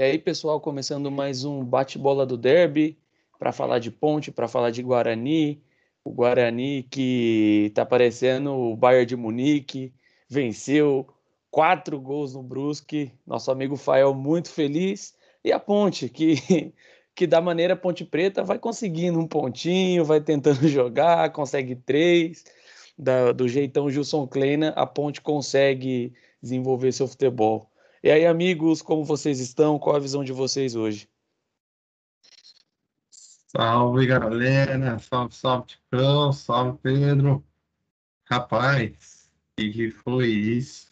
E aí, pessoal, começando mais um bate-bola do Derby para falar de Ponte, para falar de Guarani. O Guarani que está parecendo o Bayern de Munique, venceu quatro gols no Brusque. Nosso amigo Fael muito feliz. E a Ponte, que, que da maneira Ponte Preta vai conseguindo um pontinho, vai tentando jogar, consegue três. Da, do jeitão Gilson Kleina, a Ponte consegue desenvolver seu futebol. E aí, amigos, como vocês estão? Qual a visão de vocês hoje? Salve, galera! Salve, salve, Ticão! Salve, Pedro! Rapaz, o que foi isso?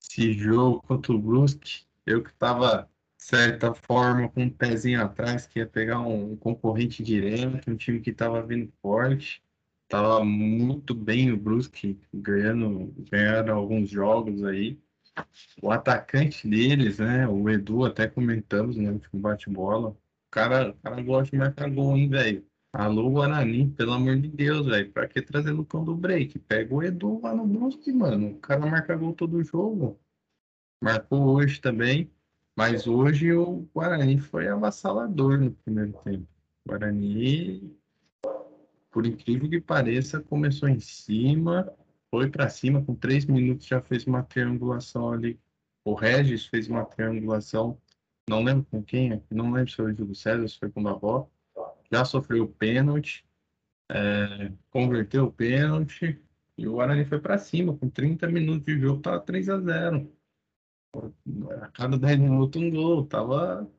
Esse jogo contra o Brusque, eu que tava, de certa forma, com um pezinho atrás, que ia pegar um concorrente direto, um time que tava vindo forte. Tava muito bem o Brusque, ganhando, ganhando alguns jogos aí. O atacante deles, né? O Edu, até comentamos no último bate-bola. O cara, o cara gosta de marcar gol, hein, velho? Alô, Guarani, pelo amor de Deus, velho. Pra que trazer no cão do break? Pega o Edu lá no Brusque, mano. O cara marca gol todo jogo. Marcou hoje também. Mas hoje o Guarani foi avassalador no primeiro tempo. O Guarani, por incrível que pareça, começou em cima foi para cima, com três minutos já fez uma triangulação ali. O Regis fez uma triangulação, não lembro com quem, não lembro se foi o Júlio César, se foi com o Babó. Já sofreu o pênalti, é, converteu o pênalti e o Guarani foi para cima. Com 30 minutos de jogo, tava 3 a 0 A cada 10 minutos um gol. Tava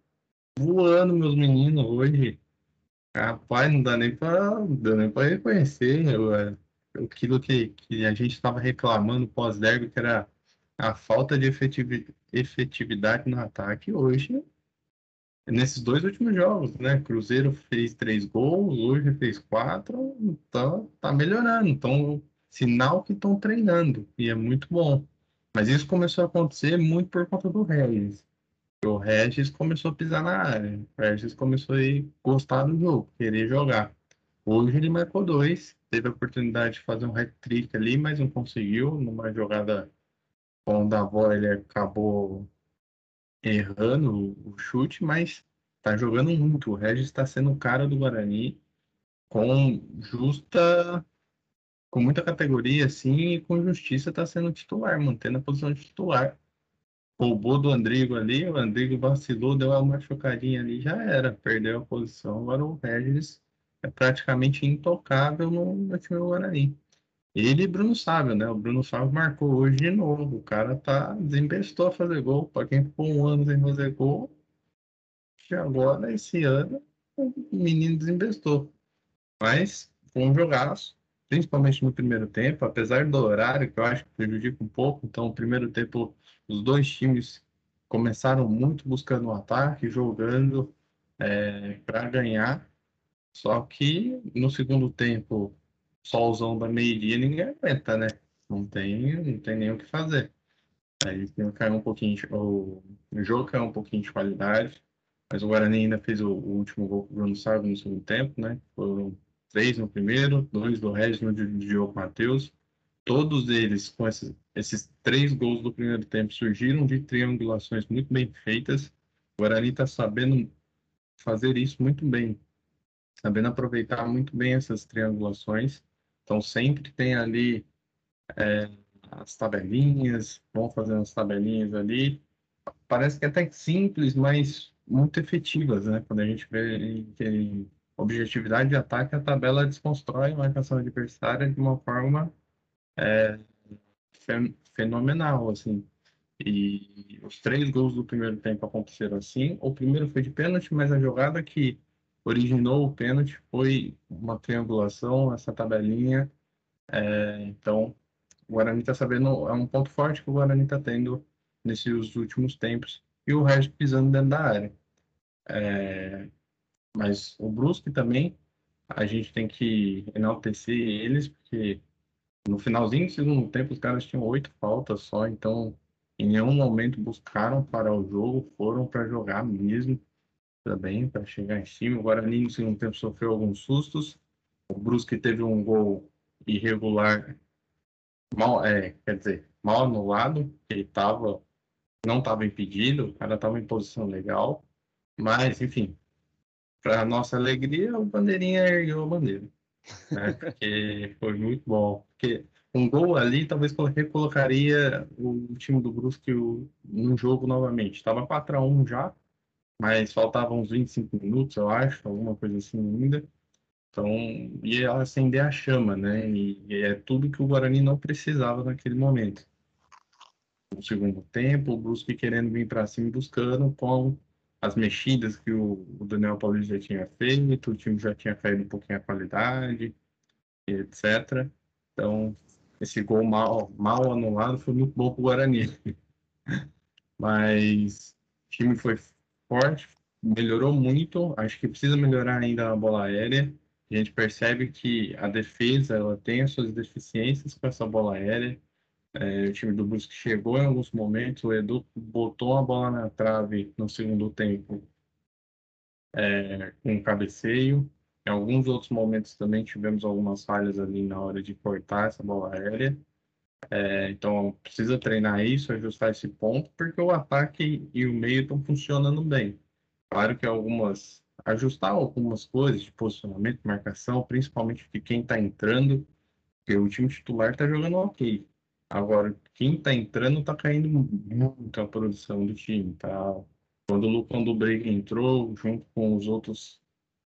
voando, meus meninos, hoje. Rapaz, não dá nem para reconhecer. Eu, é, aquilo que, que a gente estava reclamando pós-derby, que era a falta de efetividade no ataque, hoje, nesses dois últimos jogos, né? Cruzeiro fez três gols, hoje fez quatro, então tá melhorando. Então, sinal que estão treinando, e é muito bom. Mas isso começou a acontecer muito por conta do Regis. O Regis começou a pisar na área. O Regis começou a gostar do jogo, querer jogar. Hoje ele marcou dois, teve a oportunidade de fazer um hat-trick ali, mas não conseguiu. Numa jogada com o Davó, ele acabou errando o chute, mas tá jogando muito. O Regis está sendo o cara do Guarani com justa, com muita categoria, assim, e com justiça está sendo titular, mantendo a posição de titular. Roubou do Andrigo ali, o Andrigo vacilou, deu uma machucadinha ali, já era, perdeu a posição. Agora o Regis é praticamente intocável no, no time do Guarani. Ele e Bruno Sávio, né? O Bruno Sávio marcou hoje de novo. O cara tá desembestou a fazer gol. Para quem ficou um ano sem fazer gol, que agora, esse ano, o menino desembestou. Mas foi um jogaço, principalmente no primeiro tempo, apesar do horário, que eu acho que prejudica um pouco. Então, no primeiro tempo, os dois times começaram muito buscando o ataque, jogando é, para ganhar. Só que no segundo tempo, solzão da meio-dia, ninguém aguenta, né? Não tem, não tem nem o que fazer. Aí caiu um pouquinho, o, o jogo caiu um pouquinho de qualidade, mas o Guarani ainda fez o, o último gol com o Bruno Sávio no segundo tempo, né? Foram três no primeiro, dois do Regis no de Diogo Matheus. Todos eles, com esses, esses três gols do primeiro tempo, surgiram de triangulações muito bem feitas. O Guarani está sabendo fazer isso muito bem sabendo aproveitar muito bem essas triangulações. Então, sempre tem ali é, as tabelinhas, vão fazendo as tabelinhas ali. Parece que é até simples, mas muito efetivas, né? Quando a gente vê que objetividade de ataque, a tabela desconstrói a marcação adversária de uma forma é, fenomenal, assim. E os três gols do primeiro tempo aconteceram assim. O primeiro foi de pênalti, mas a jogada que originou o pênalti foi uma triangulação, essa tabelinha. É, então, o Guarani está sabendo, é um ponto forte que o Guarani está tendo nesses últimos tempos. E o resto pisando dentro da área. É, mas o Brusque também, a gente tem que enaltecer eles, porque no finalzinho do segundo tempo os caras tinham oito faltas só, então em nenhum momento buscaram parar o jogo, foram para jogar mesmo também para chegar em cima. O Guarani no segundo tempo sofreu alguns sustos. O Brusque teve um gol irregular, mal, é, quer dizer, mal anulado, ele estava não estava impedido, o cara estava em posição legal, mas, enfim, para nossa alegria, o Bandeirinha ergueu a bandeira, né? porque foi muito bom. Porque um gol ali talvez recolocaria o time do Brusque no jogo novamente. Estava 4 a 1 já, mas faltavam uns 25 minutos, eu acho, alguma coisa assim ainda. Então, ia acender a chama, né? E, e é tudo que o Guarani não precisava naquele momento. No segundo tempo, o Brusque querendo vir para cima buscando com as mexidas que o, o Daniel Paulista já tinha feito, o time já tinha caído um pouquinho a qualidade, etc. Então, esse gol mal, mal anulado foi muito bom para o Guarani. Mas o time foi forte, melhorou muito. Acho que precisa melhorar ainda a bola aérea. A gente percebe que a defesa ela tem as suas deficiências com essa bola aérea. É, o time do Brusque chegou em alguns momentos, o Edu botou a bola na trave no segundo tempo é, com um cabeceio. Em alguns outros momentos também tivemos algumas falhas ali na hora de cortar essa bola aérea. É, então precisa treinar isso, ajustar esse ponto, porque o ataque e o meio estão funcionando bem. Claro que algumas ajustar algumas coisas de posicionamento, marcação, principalmente de quem está entrando, porque o time titular está jogando ok. Agora, quem está entrando está caindo muito a produção do time. Tá? Quando o Lucão do Break entrou, junto com os outros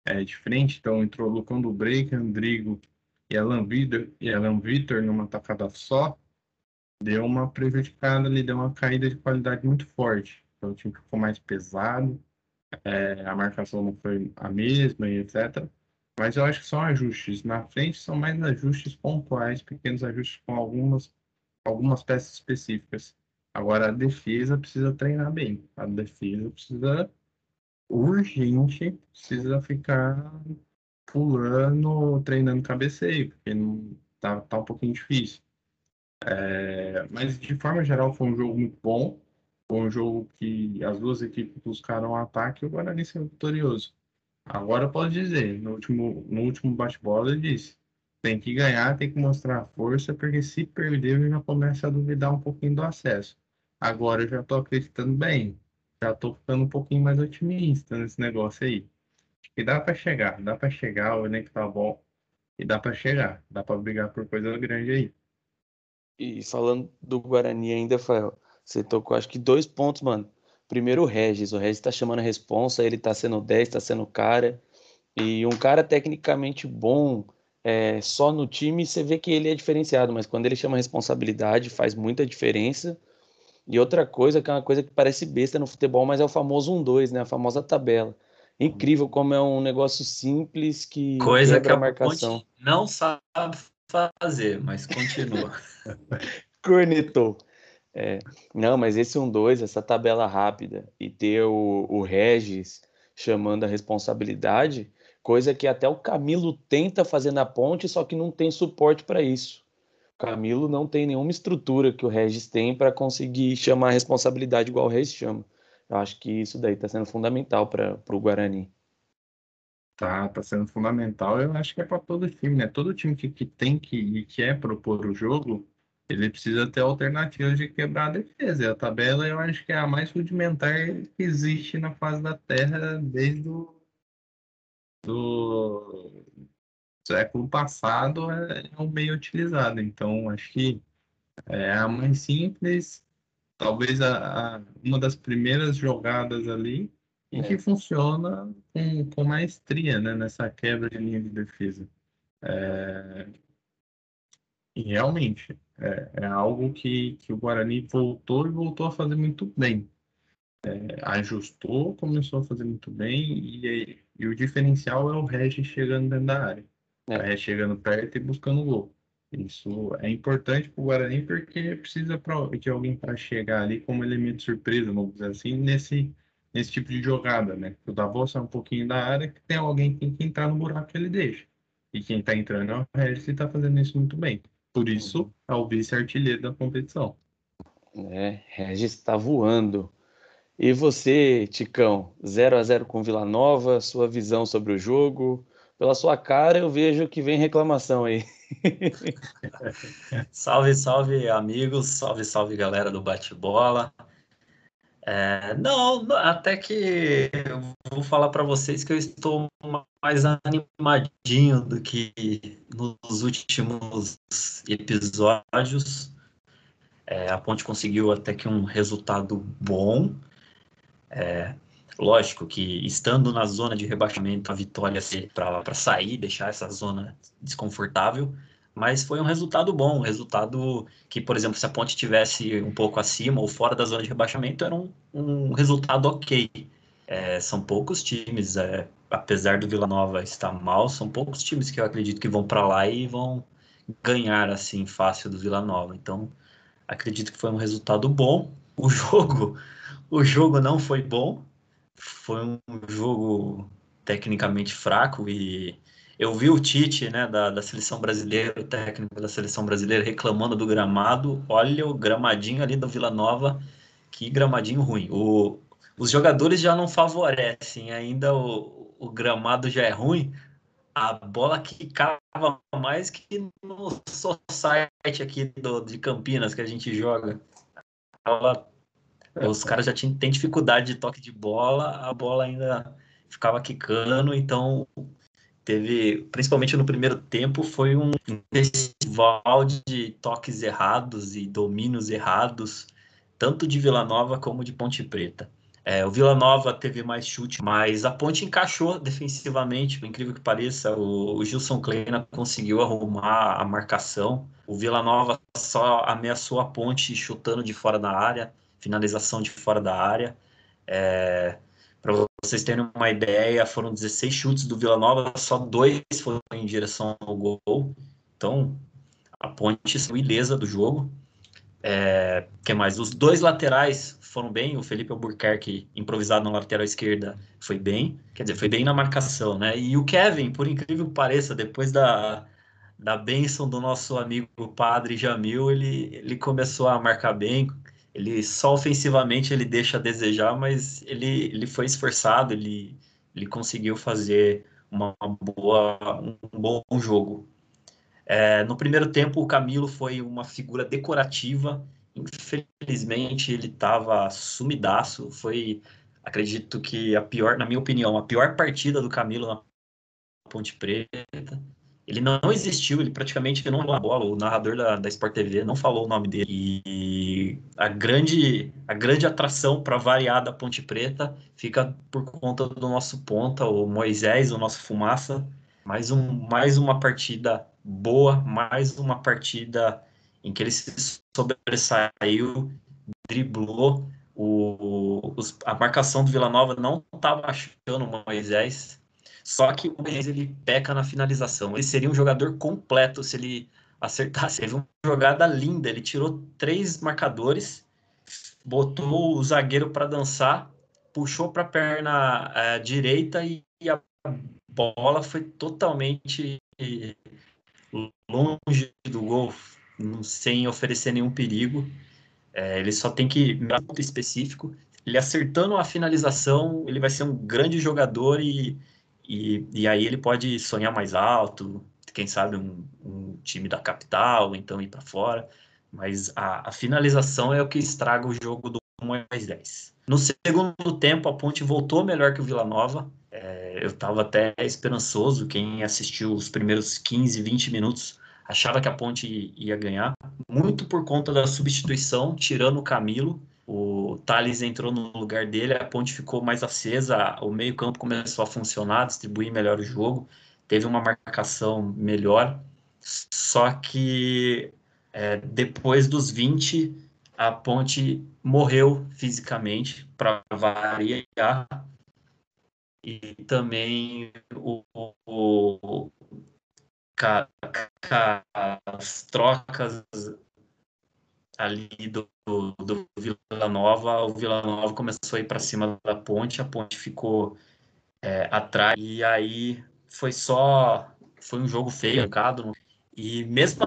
é, de frente, então entrou o Lucão do Break, Andrigo e Alan Vitor, e Alan Vitor numa tacada só, deu uma prejudicada ali, deu uma caída de qualidade muito forte. Então o time ficou mais pesado, é, a marcação não foi a mesma e etc. Mas eu acho que são ajustes. Na frente são mais ajustes pontuais, pequenos ajustes com algumas, algumas peças específicas. Agora a defesa precisa treinar bem. A defesa precisa urgente, precisa ficar pulando, treinando cabeceio, porque não, tá, tá um pouquinho difícil. É, mas de forma geral foi um jogo muito bom. Foi um jogo que as duas equipes buscaram ataque e o Guarani saiu vitorioso. Agora pode dizer, no último, no último bate-bola ele disse, tem que ganhar, tem que mostrar força, porque se perder eu já começo a duvidar um pouquinho do acesso. Agora eu já estou acreditando bem, já estou ficando um pouquinho mais otimista nesse negócio aí. E dá para chegar, dá para chegar, o elenco tá bom, e dá para chegar, dá para brigar por coisa grande aí. E falando do Guarani ainda, Fael, você tocou acho que dois pontos, mano. Primeiro o Regis. O Regis tá chamando a responsa, ele tá sendo 10, tá sendo cara. E um cara tecnicamente bom, é, só no time você vê que ele é diferenciado, mas quando ele chama responsabilidade faz muita diferença. E outra coisa, que é uma coisa que parece besta no futebol, mas é o famoso 1-2, né? A famosa tabela. Incrível como é um negócio simples que coisa que a marcação. não sabe fazer, mas continua. Cornetou. É, não, mas esse 1-2, essa tabela rápida e ter o, o Regis chamando a responsabilidade, coisa que até o Camilo tenta fazer na ponte, só que não tem suporte para isso. O Camilo não tem nenhuma estrutura que o Regis tem para conseguir chamar a responsabilidade igual o Regis chama. Eu acho que isso daí está sendo fundamental para o Guarani. Tá, tá sendo fundamental. Eu acho que é para todo time, né? Todo time que, que tem que e quer propor o jogo, ele precisa ter alternativas de quebrar a defesa. A tabela eu acho que é a mais rudimentar que existe na face da Terra desde o do século passado é, é um meio utilizado. Então acho que é a mais simples, talvez a, a uma das primeiras jogadas ali e é. que funciona com, com maestria né, nessa quebra de linha de defesa. É, e realmente, é, é, algo que, que o Guarani voltou e voltou a fazer muito bem. É, ajustou, começou a fazer muito bem, e, e o diferencial é o Regis chegando dentro da área. É. O Regis chegando perto e buscando gol. Isso é importante para o Guarani porque precisa de alguém para chegar ali como elemento surpresa, vamos dizer assim, nesse, nesse tipo de jogada, né? O Davos sai um pouquinho da área, que tem alguém que tem que entrar no buraco que ele deixa. E quem está entrando é o Regis e está fazendo isso muito bem. Por isso, é o vice-artilheiro da competição. É, Regis está voando. E você, Ticão, 0 a 0 com Vila Nova, sua visão sobre o jogo? Pela sua cara, eu vejo que vem reclamação aí. salve, salve, amigos. Salve, salve, galera do bate-bola. É, não, até que eu vou falar para vocês que eu estou mais animadinho do que nos últimos episódios. É, a Ponte conseguiu até que um resultado bom. É, lógico que estando na zona de rebaixamento, a vitória para sair, deixar essa zona desconfortável, mas foi um resultado bom, um resultado que, por exemplo, se a Ponte tivesse um pouco acima ou fora da zona de rebaixamento, era um, um resultado ok. É, são poucos times, é, apesar do Vila Nova estar mal, são poucos times que eu acredito que vão para lá e vão ganhar assim fácil do Vila Nova. Então, acredito que foi um resultado bom. O jogo, o jogo não foi bom, foi um jogo tecnicamente fraco e eu vi o Tite, né, da, da seleção brasileira, o técnico da seleção brasileira, reclamando do gramado. Olha o gramadinho ali do Vila Nova, que gramadinho ruim. O, os jogadores já não favorecem, ainda o, o gramado já é ruim. A bola quicava mais que no site aqui do, de Campinas que a gente joga. Ela, os caras já tinham, têm dificuldade de toque de bola, a bola ainda ficava quicando, então teve, principalmente no primeiro tempo, foi um festival de toques errados e domínios errados, tanto de Vila Nova como de Ponte Preta. É, o Vila Nova teve mais chute, mas a Ponte encaixou defensivamente, por incrível que pareça. O, o Gilson Kleina conseguiu arrumar a marcação. O Vila Nova só ameaçou a Ponte chutando de fora da área, finalização de fora da área. É, para vocês terem uma ideia, foram 16 chutes do Vila Nova, só dois foram em direção ao gol. Então, a ponte saiu ilesa do jogo. É, que mais? Os dois laterais foram bem. O Felipe Albuquerque, improvisado na lateral esquerda, foi bem. Quer dizer, foi bem na marcação, né? E o Kevin, por incrível que pareça, depois da, da bênção do nosso amigo padre Jamil, ele, ele começou a marcar bem, ele só ofensivamente ele deixa a desejar, mas ele, ele foi esforçado, ele, ele conseguiu fazer uma boa, um bom jogo. É, no primeiro tempo, o Camilo foi uma figura decorativa. Infelizmente, ele estava sumidaço. Foi, acredito que a pior, na minha opinião, a pior partida do Camilo na Ponte Preta. Ele não existiu, ele praticamente não a bola. O narrador da, da Sport TV não falou o nome dele. E a grande, a grande atração para variar da Ponte Preta fica por conta do nosso ponta, o Moisés, o nosso Fumaça. Mais, um, mais uma partida boa, mais uma partida em que ele se sobressaiu, driblou. O, os, a marcação do Vila Nova não estava achando o Moisés só que o Benz ele peca na finalização. Ele seria um jogador completo se ele acertasse. Teve uma jogada linda. Ele tirou três marcadores, botou o zagueiro para dançar, puxou para a perna é, direita e, a bola foi totalmente longe do gol, sem oferecer nenhum perigo. É, ele só tem que ponto específico. Ele acertando a finalização, ele vai ser um grande jogador e e, e aí ele pode sonhar mais alto, quem sabe um, um time da capital, então ir para fora. Mas a, a, finalização é o que estraga o jogo do mais 10. No segundo tempo, a Ponte voltou melhor que o Vila Nova. É, eu estava até esperançoso. Quem assistiu os primeiros 15, 20 minutos achava que a Ponte ia ganhar, muito por conta da substituição, tirando o Camilo o Thales entrou no lugar dele, a ponte ficou mais acesa, o meio-campo começou a funcionar, distribuir melhor o jogo, teve uma marcação melhor. Só que é, depois dos 20, a ponte morreu fisicamente, para variar. E também o, o, o as trocas ali do, do Vila Nova, o Vila Nova começou a ir para cima da ponte, a ponte ficou é, atrás, e aí foi só. Foi um jogo feio, marcado. E mesmo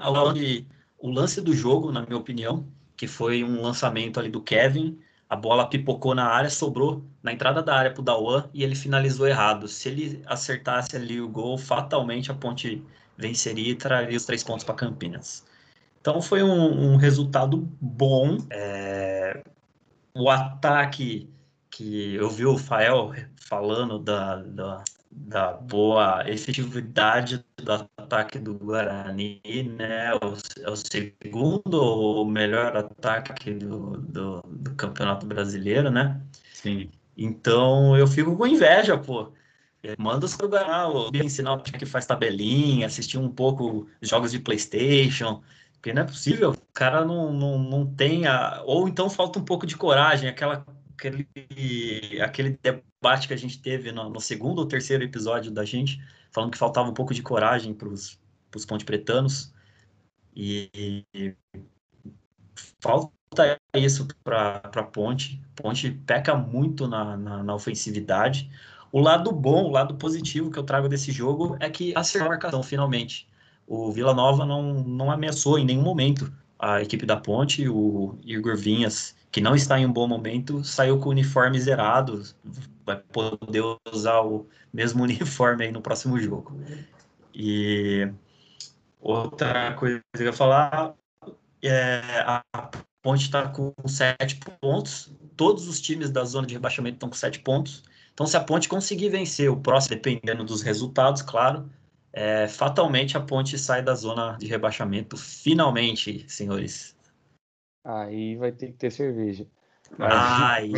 o lance do jogo, na minha opinião, que foi um lançamento ali do Kevin, a bola pipocou na área, sobrou na entrada da área para o Dawan e ele finalizou errado. Se ele acertasse ali o gol, fatalmente a ponte venceria e traria os três pontos para Campinas. Então foi um, um resultado bom. É... o ataque que eu vi o Fael falando da, da, da boa efetividade do ataque do Guarani, né? É o segundo ou melhor ataque do, do, do, Campeonato Brasileiro, né? Sim. Então eu fico com inveja, pô. Manda os Guaraná, ensinar que faz tabelinha, assistir um pouco jogos de Playstation, porque não é possível, o cara não, não, não tem a... Ou então falta um pouco de coragem, aquela aquele, aquele debate que a gente teve no, no, segundo ou terceiro episódio da gente, falando que faltava um pouco de coragem para os ponte pretanos. E, e falta isso para a Ponte. Ponte peca muito na, na, na, ofensividade. O lado bom, o lado positivo que eu trago desse jogo é que acertou a marcação finalmente. O Vila Nova não, não ameaçou em nenhum momento a equipe da Ponte. O Igor Vinhas que não está em um bom momento, saiu com o uniforme zerado, vai poder usar o mesmo uniforme aí no próximo jogo. E outra coisa que eu ia falar é a Ponte está com sete pontos, todos os times da zona de rebaixamento estão com sete pontos. Então, se a Ponte conseguir vencer o próximo, dependendo dos resultados, claro, é, fatalmente a Ponte sai da zona de rebaixamento, finalmente, senhores. Aí vai ter que ter cerveja. Mas, Ai,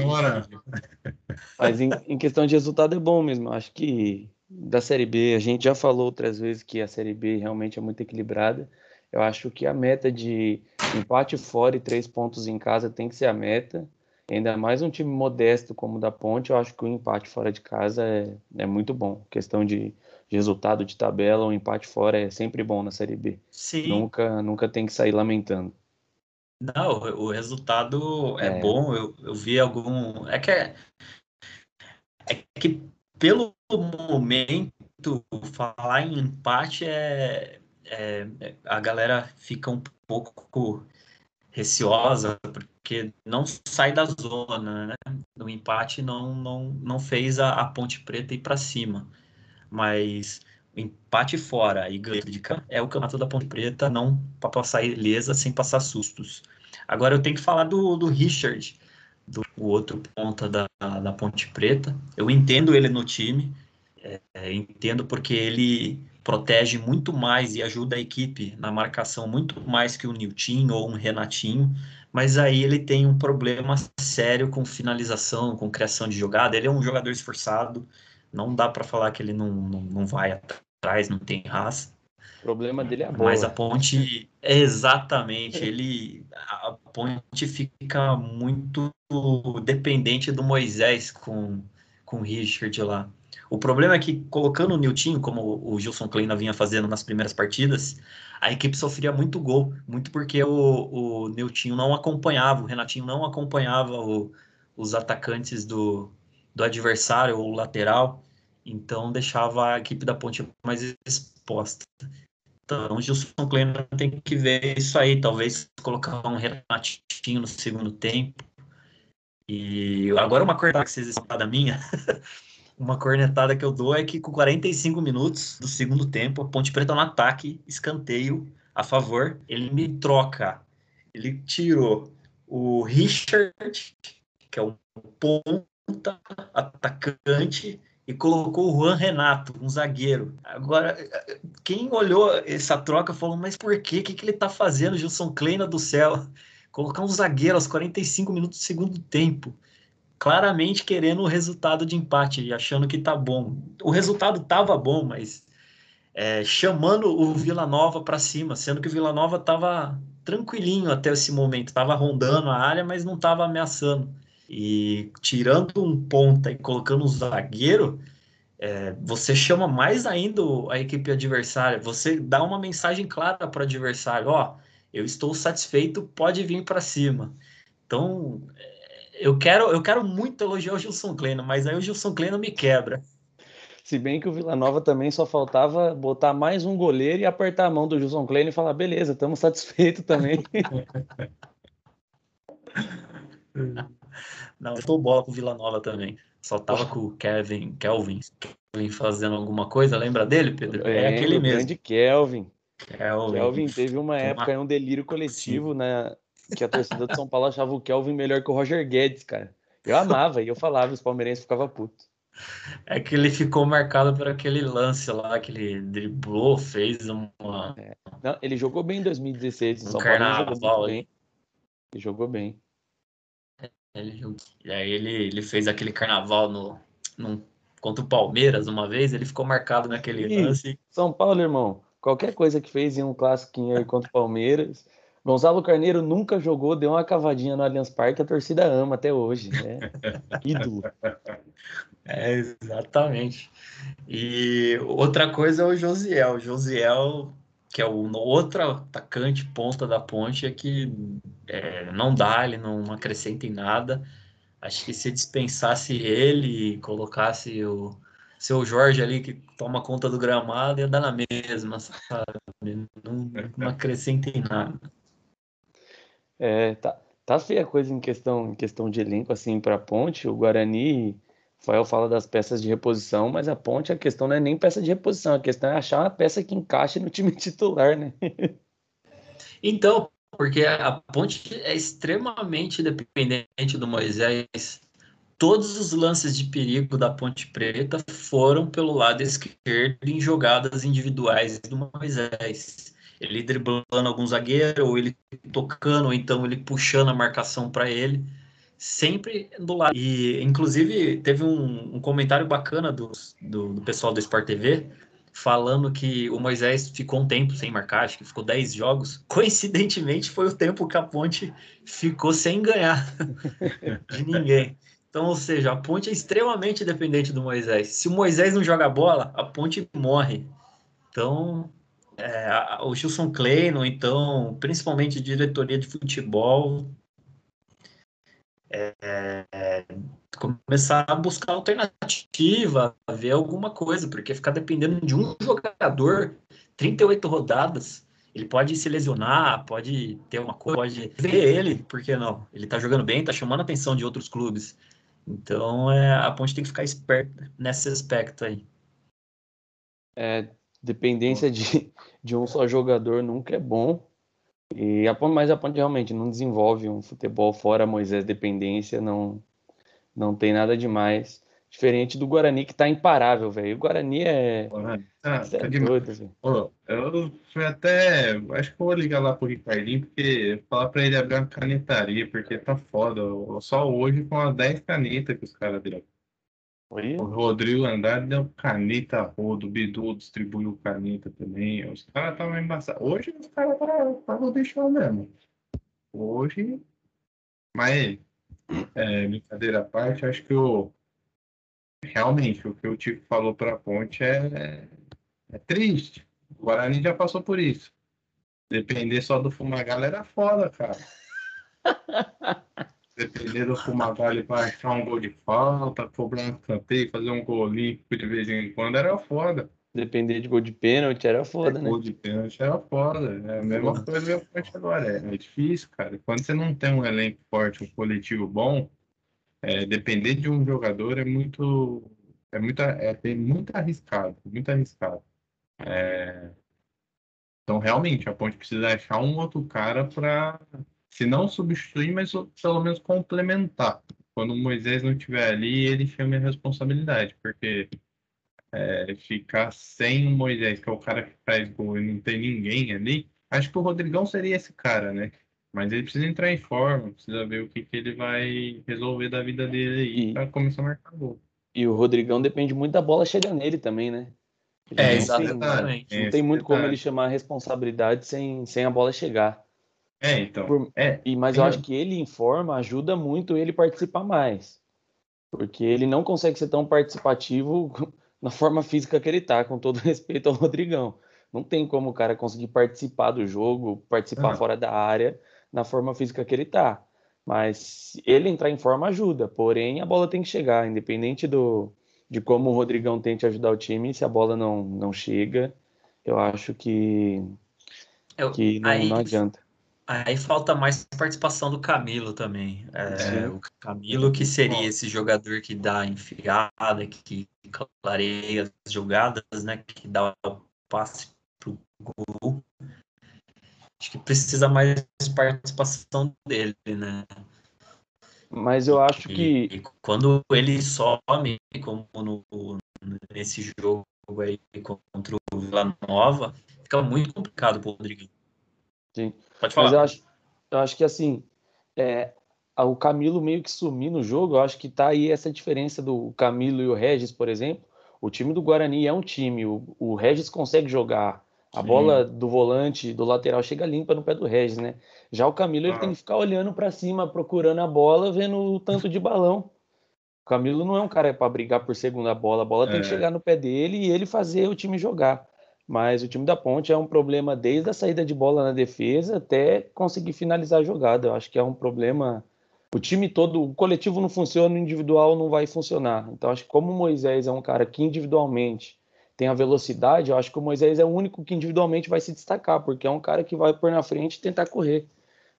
mas em, em, questão de resultado é bom mesmo. Acho que da Série B, a gente já falou outras vezes que a Série B realmente é muito equilibrada. Eu acho que a meta de empate fora e três pontos em casa tem que ser a meta. Ainda mais um time modesto como o da Ponte, eu acho que o empate fora de casa é, é muito bom. Questão de, de resultado de tabela, o um empate fora é sempre bom na Série B. Sim. Nunca, nunca tem que sair lamentando. Não, o resultado é, é. bom. Eu, eu vi algum. É que, é, é que pelo momento, falar em empate é, é, a galera fica um pouco receosa, porque não sai da zona, né? O empate não, não, não fez a, a Ponte Preta ir para cima. Mas empate fora e ganho de cá é o campeonato da Ponte Preta, não para passar ilesa sem passar sustos. Agora eu tenho que falar do, do Richard, do outro ponta da, da Ponte Preta. Eu entendo ele no time, é, entendo porque ele protege muito mais e ajuda a equipe na marcação muito mais que o Nilton ou um Renatinho, mas aí ele tem um problema sério com finalização, com criação de jogada. Ele é um jogador esforçado, não dá para falar que ele não, não, não vai atrás, não tem raça. O problema dele é a bola. Mas a ponte, exatamente, ele, a ponte fica muito dependente do Moisés com, com o Richard lá. O problema é que, colocando o Nilton, como o Gilson Kleina vinha fazendo nas primeiras partidas, a equipe sofria muito gol, muito porque o, o Nilton não acompanhava, o Renatinho não acompanhava o, os atacantes do, do adversário, ou lateral, então deixava a equipe da Ponte mais exposta. Então, o Gilson Kleiner tem que ver isso aí, talvez colocar um Renatinho no segundo tempo. E agora uma cornetada que vocês estão da minha, uma cornetada que eu dou é que com 45 minutos do segundo tempo, a Ponte Preta no ataque, escanteio a favor, ele me troca. Ele tirou o Richard, que é o atacante, e colocou o Juan Renato, um zagueiro. Agora, quem olhou essa troca falou, mas por quê? O que, que ele tá fazendo, Gilson Kleina do céu? Colocar um zagueiro aos 45 minutos do segundo tempo. Claramente querendo o resultado de empate e achando que tá bom. O resultado tava bom, mas é, chamando o Vila Nova para cima, sendo que o Vila Nova tava tranquilinho até esse momento, tava rondando a área, mas não tava ameaçando. E tirando um ponta e colocando um zagueiro, é, você chama mais ainda a equipe adversária. Você dá uma mensagem clara para o adversário: ó, eu estou satisfeito, pode vir para cima. Então, é, eu quero, eu quero muito elogiar o Gilson Kleina, mas aí o Gilson Kleina me quebra. Se bem que o Vila Nova também só faltava botar mais um goleiro e apertar a mão do Gilson Kleina e falar: beleza, estamos satisfeitos também. Não, eu tô bola com o Vila Nova também. Só tava com o Kevin, Kelvin, Kelvin fazendo alguma coisa, lembra dele, Pedro? É, é aquele mesmo. grande Kelvin. Kelvin. Kelvin teve uma época, uma... um delírio coletivo, né? que a torcida de São Paulo achava o Kelvin melhor que o Roger Guedes, cara. Eu amava e eu falava, os palmeirenses ficavam putos. É que ele ficou marcado por aquele lance lá que ele driblou, fez uma. É. Não, ele jogou bem em 2016 no um São carnaval, Paulo. Ele jogou bem. Ele jogou bem. Ele, e aí ele, ele fez aquele carnaval no, no, contra o Palmeiras uma vez, ele ficou marcado naquele Ih, lance. São Paulo, irmão, qualquer coisa que fez em um clássico aí contra o Palmeiras. Gonzalo Carneiro nunca jogou, deu uma cavadinha no Allianz Parque, a torcida ama até hoje. Né? Ídolo. É, exatamente. E outra coisa é o Josiel. O Josiel, que é o outro atacante ponta da ponte, é que é, não dá, ele não acrescenta em nada. Acho que se dispensasse ele e colocasse o seu Jorge ali que toma conta do gramado, ia dar na mesma, sabe? Não, não acrescenta em nada. É, tá, tá feia a coisa em questão, em questão de elenco, assim, para Ponte. O Guarani Rafael fala das peças de reposição, mas a ponte, a questão não é nem peça de reposição, a questão é achar uma peça que encaixe no time titular, né? Então, porque a ponte é extremamente dependente do Moisés. Todos os lances de perigo da Ponte Preta foram pelo lado esquerdo em jogadas individuais do Moisés. Ele driblando algum zagueiro, ou ele tocando, ou então ele puxando a marcação para ele sempre do lado. E, inclusive, teve um, um comentário bacana do, do, do, pessoal do Sport TV falando que o Moisés ficou um tempo sem marcar, acho que ficou 10 jogos. Coincidentemente, foi o tempo que a Ponte ficou sem ganhar de ninguém. Então, ou seja, a Ponte é extremamente dependente do Moisés. Se o Moisés não joga bola, a Ponte morre. Então, é, o Gilson Kleino, então, principalmente diretoria de futebol, é, começar a buscar alternativa, ver alguma coisa, porque ficar dependendo de um jogador, 38 rodadas, ele pode se lesionar, pode ter uma coisa, pode ver ele, por que não? Ele tá jogando bem, tá chamando a atenção de outros clubes. Então é, a Ponte tem que ficar esperta nesse aspecto aí. É, dependência de, de um só jogador nunca é bom. E a Ponte, mas a Ponte realmente não desenvolve um futebol fora Moisés dependência, não não tem nada demais. Diferente do Guarani, que tá imparável, velho. O Guarani é. Ah, tá é doido, Pô, eu fui até. Acho que eu vou ligar lá pro Ricardinho, porque falar pra ele abrir uma canetaria, porque tá foda. Só hoje com as 10 canetas que os caras O Rodrigo Andrade deu caneta rodo, o Bidu distribuiu caneta também. Os caras estavam embaçados. Hoje os caras estavam deixando mesmo. Hoje. Mas, é, brincadeira à parte, acho que o. Realmente, o que o Tico falou para a ponte é, é triste. O Guarani já passou por isso. Depender só do Fumagalli era foda, cara. depender do Fumagalli para achar um gol de falta, cobrar um escanteio, fazer um gol olímpico de vez em quando, era foda. Depender de gol de pênalti era foda, é, né? Gol de pênalti era foda. É a mesma coisa que eu agora. É, é difícil, cara. Quando você não tem um elenco forte, um coletivo bom, é, depender de um jogador é muito. É muito, é, muito arriscado. Muito arriscado. É... Então, realmente, a Ponte precisa achar um outro cara para se não substituir, mas pelo menos complementar. Quando o Moisés não estiver ali, ele chama a responsabilidade, porque é, ficar sem o Moisés, que é o cara que faz gol e não tem ninguém ali, acho que o Rodrigão seria esse cara, né? Mas ele precisa entrar em forma, precisa ver o que, que ele vai resolver da vida dele aí para começar a marcar gol. E o Rodrigão depende muito da bola chegar nele também, né? Ele é, exatamente. Não tem muito como ele chamar a responsabilidade sem, sem a bola chegar. É, então. Por, é, e, mas eu acho que ele informa ajuda muito ele participar mais. Porque ele não consegue ser tão participativo na forma física que ele tá, com todo respeito ao Rodrigão. Não tem como o cara conseguir participar do jogo, participar uhum. fora da área, na forma física que ele tá. Mas ele entrar em forma ajuda, porém a bola tem que chegar, independente do, de como o Rodrigão tente ajudar o time, se a bola não, não chega, eu acho que, eu, que não, aí, não adianta. Aí falta mais participação do Camilo também. É, o Camilo que seria esse jogador que dá enfiada, que clareia as jogadas, né? Que dá o passe pro gol. acho que precisa mais participação dele, né? Mas eu acho e, que. E quando ele some, como no, nesse jogo aí contra o Vila Nova, fica muito complicado pro Rodriguinho. Sim. Pode falar. Mas eu acho, eu acho que assim, é, o Camilo meio que sumir no jogo, eu acho que tá aí essa diferença do Camilo e o Regis, por exemplo. O time do Guarani é um time, o, o Regis consegue jogar. A Sim. bola do volante, do lateral, chega limpa no pé do Regis, né? Já o Camilo, ele ah. tem que ficar olhando para cima, procurando a bola, vendo o tanto de balão. O Camilo não é um cara para brigar por segunda bola, a bola é. tem que é. chegar no pé dele e ele fazer o time jogar. Mas o time da Ponte é um problema desde a saída de bola na defesa até conseguir finalizar a jogada. Eu acho que é um problema. O time todo, o coletivo não funciona, o individual não vai funcionar. Então, acho que como o Moisés é um cara que individualmente tem a velocidade, eu acho que o Moisés é o único que individualmente vai se destacar, porque é um cara que vai por na frente e tentar correr.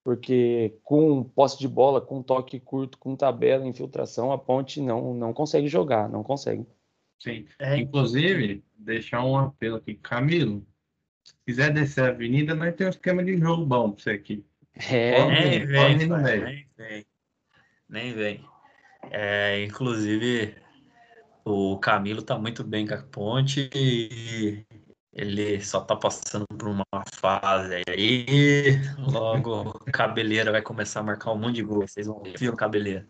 Porque com posse de bola, com toque curto, com tabela, infiltração, a Ponte não, não consegue jogar, não consegue. Sim. É, Inclusive, deixar um apelo aqui. Camilo, se quiser descer a avenida, nós temos um esquema de jogo bom para você aqui. É, nem vem, nem vem. Nem vem. É, inclusive, o Camilo tá muito bem com a ponte e ele só tá passando por uma fase aí. Logo, o Cabeleira vai começar a marcar um monte de gol. Vocês vão ver o Cabeleira.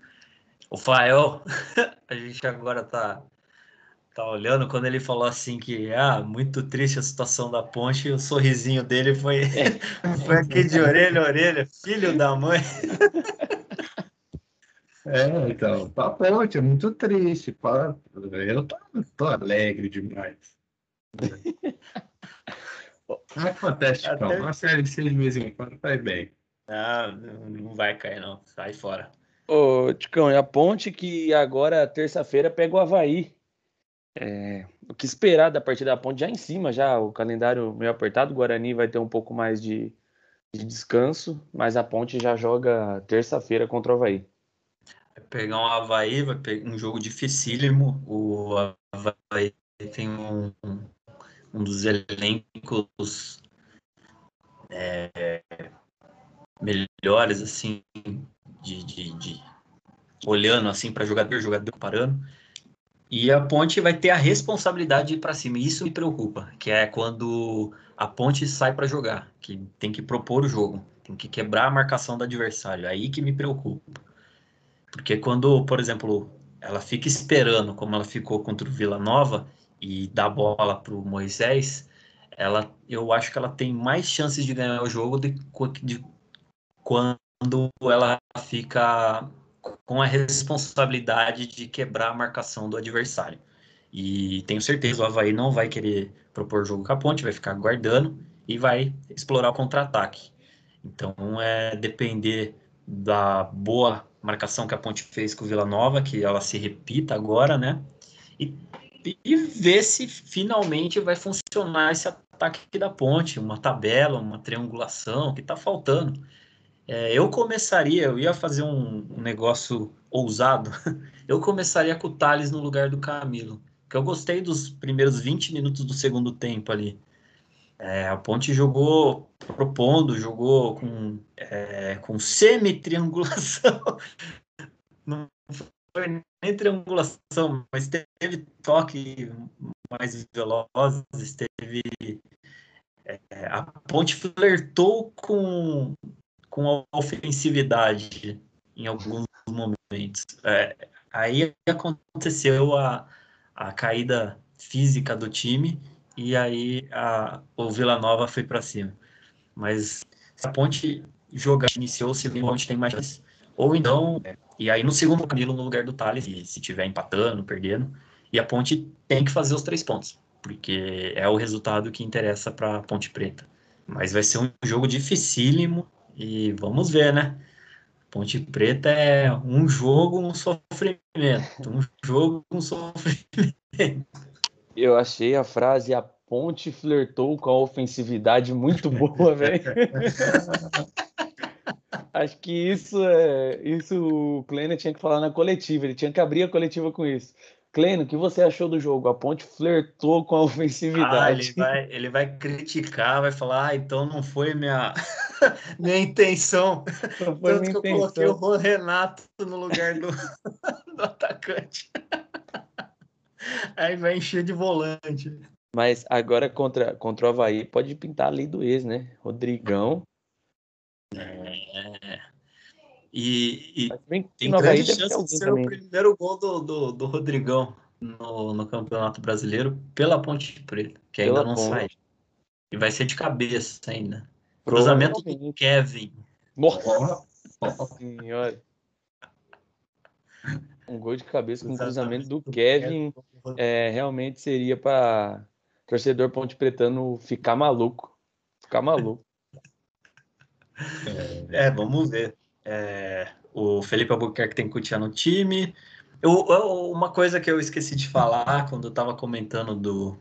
O Fael, a gente agora tá tá olhando quando ele falou assim que ah, muito triste a situação da ponte, o sorrisinho dele foi, é. foi aqui de orelha a orelha, filho da mãe. É, então, tá ponte, é muito triste. Eu tô, tô alegre demais. Acontece, Até... Não. Uma série de seis meses em quando faz bem. Ah, não vai cair, não. Sai fora. Ô, Ticão, é a ponte que agora, terça-feira, pega o Havaí. É, o que esperar da partida da Ponte? Já em cima, já o calendário meio apertado, o Guarani vai ter um pouco mais de, de descanso, mas a Ponte já joga terça-feira contra o Havaí. Vai pegar um Havaí, vai pegar um jogo dificílimo, o Havaí tem um, um dos elencos é, melhores, assim, de, de, de olhando assim para jogador, jogador parando, e a ponte vai ter a responsabilidade de ir para cima. Isso me preocupa, que é quando a ponte sai para jogar, que tem que propor o jogo, tem que quebrar a marcação do adversário. É aí que me preocupa. Porque quando, por exemplo, ela fica esperando, como ela ficou contra o Vila Nova, e dá bola para o Moisés, ela, eu acho que ela tem mais chances de ganhar o jogo de, de quando ela fica com a responsabilidade de quebrar a marcação do adversário. E tenho certeza o Havaí não vai querer propor jogo com a ponte, vai ficar guardando e vai explorar o contra-ataque. Então é depender da boa marcação que a ponte fez com o Vila Nova, que ela se repita agora, né? E, e ver se finalmente vai funcionar esse ataque da ponte, uma tabela, uma triangulação que está faltando. É, eu começaria, eu ia fazer um, um, negócio ousado. Eu começaria com o Thales no lugar do Camilo. Que eu gostei dos primeiros 20 minutos do segundo tempo ali. É, a Ponte jogou propondo, jogou com, é, com semi-triangulação. Não foi nem triangulação, mas teve toque mais velozes, teve. É, a Ponte flertou com com ofensividade em alguns momentos. É, aí aconteceu a, a caída física do time e aí a, o Vila Nova foi para cima. Mas a Ponte jogar, iniciou, se a Ponte tem mais Ou então, e aí no segundo Camilo no lugar do Thales, se tiver empatando, perdendo, e a Ponte tem que fazer os três pontos, porque é o resultado que interessa para a Ponte Preta. Mas vai ser um jogo dificílimo, e vamos ver, né? Ponte Preta é um jogo, um sofrimento. Um jogo, um sofrimento. Eu achei a frase a Ponte flertou com a ofensividade muito boa, velho. Acho que isso é isso o Kleiner tinha que falar na coletiva, ele tinha que abrir a coletiva com isso. Cleno, o que você achou do jogo? A Ponte flertou com a ofensividade. Ah, ele vai, ele vai criticar, vai falar, ah, então não foi minha, minha intenção. Não foi Tanto minha que intenção. eu coloquei o Renato no lugar do, do atacante. Aí vai encher de volante. Mas agora contra, contra o Havaí pode pintar a lei do ex, né? Rodrigão. É. E, e tem grande chance de ser também. o primeiro gol do, do, do Rodrigão no, no, Campeonato Brasileiro pela Ponte Preta, que ainda não ponte. sai. E vai ser de cabeça ainda. Cruzamento do Kevin. Nossa senhora. Um gol de cabeça com cruzamento do Kevin é, realmente seria para torcedor Ponte Pretano ficar maluco. Ficar maluco. É, vamos ver. É, o Felipe Albuquerque tem Cutia no time. Eu, eu, uma coisa que eu esqueci de falar quando eu estava comentando do,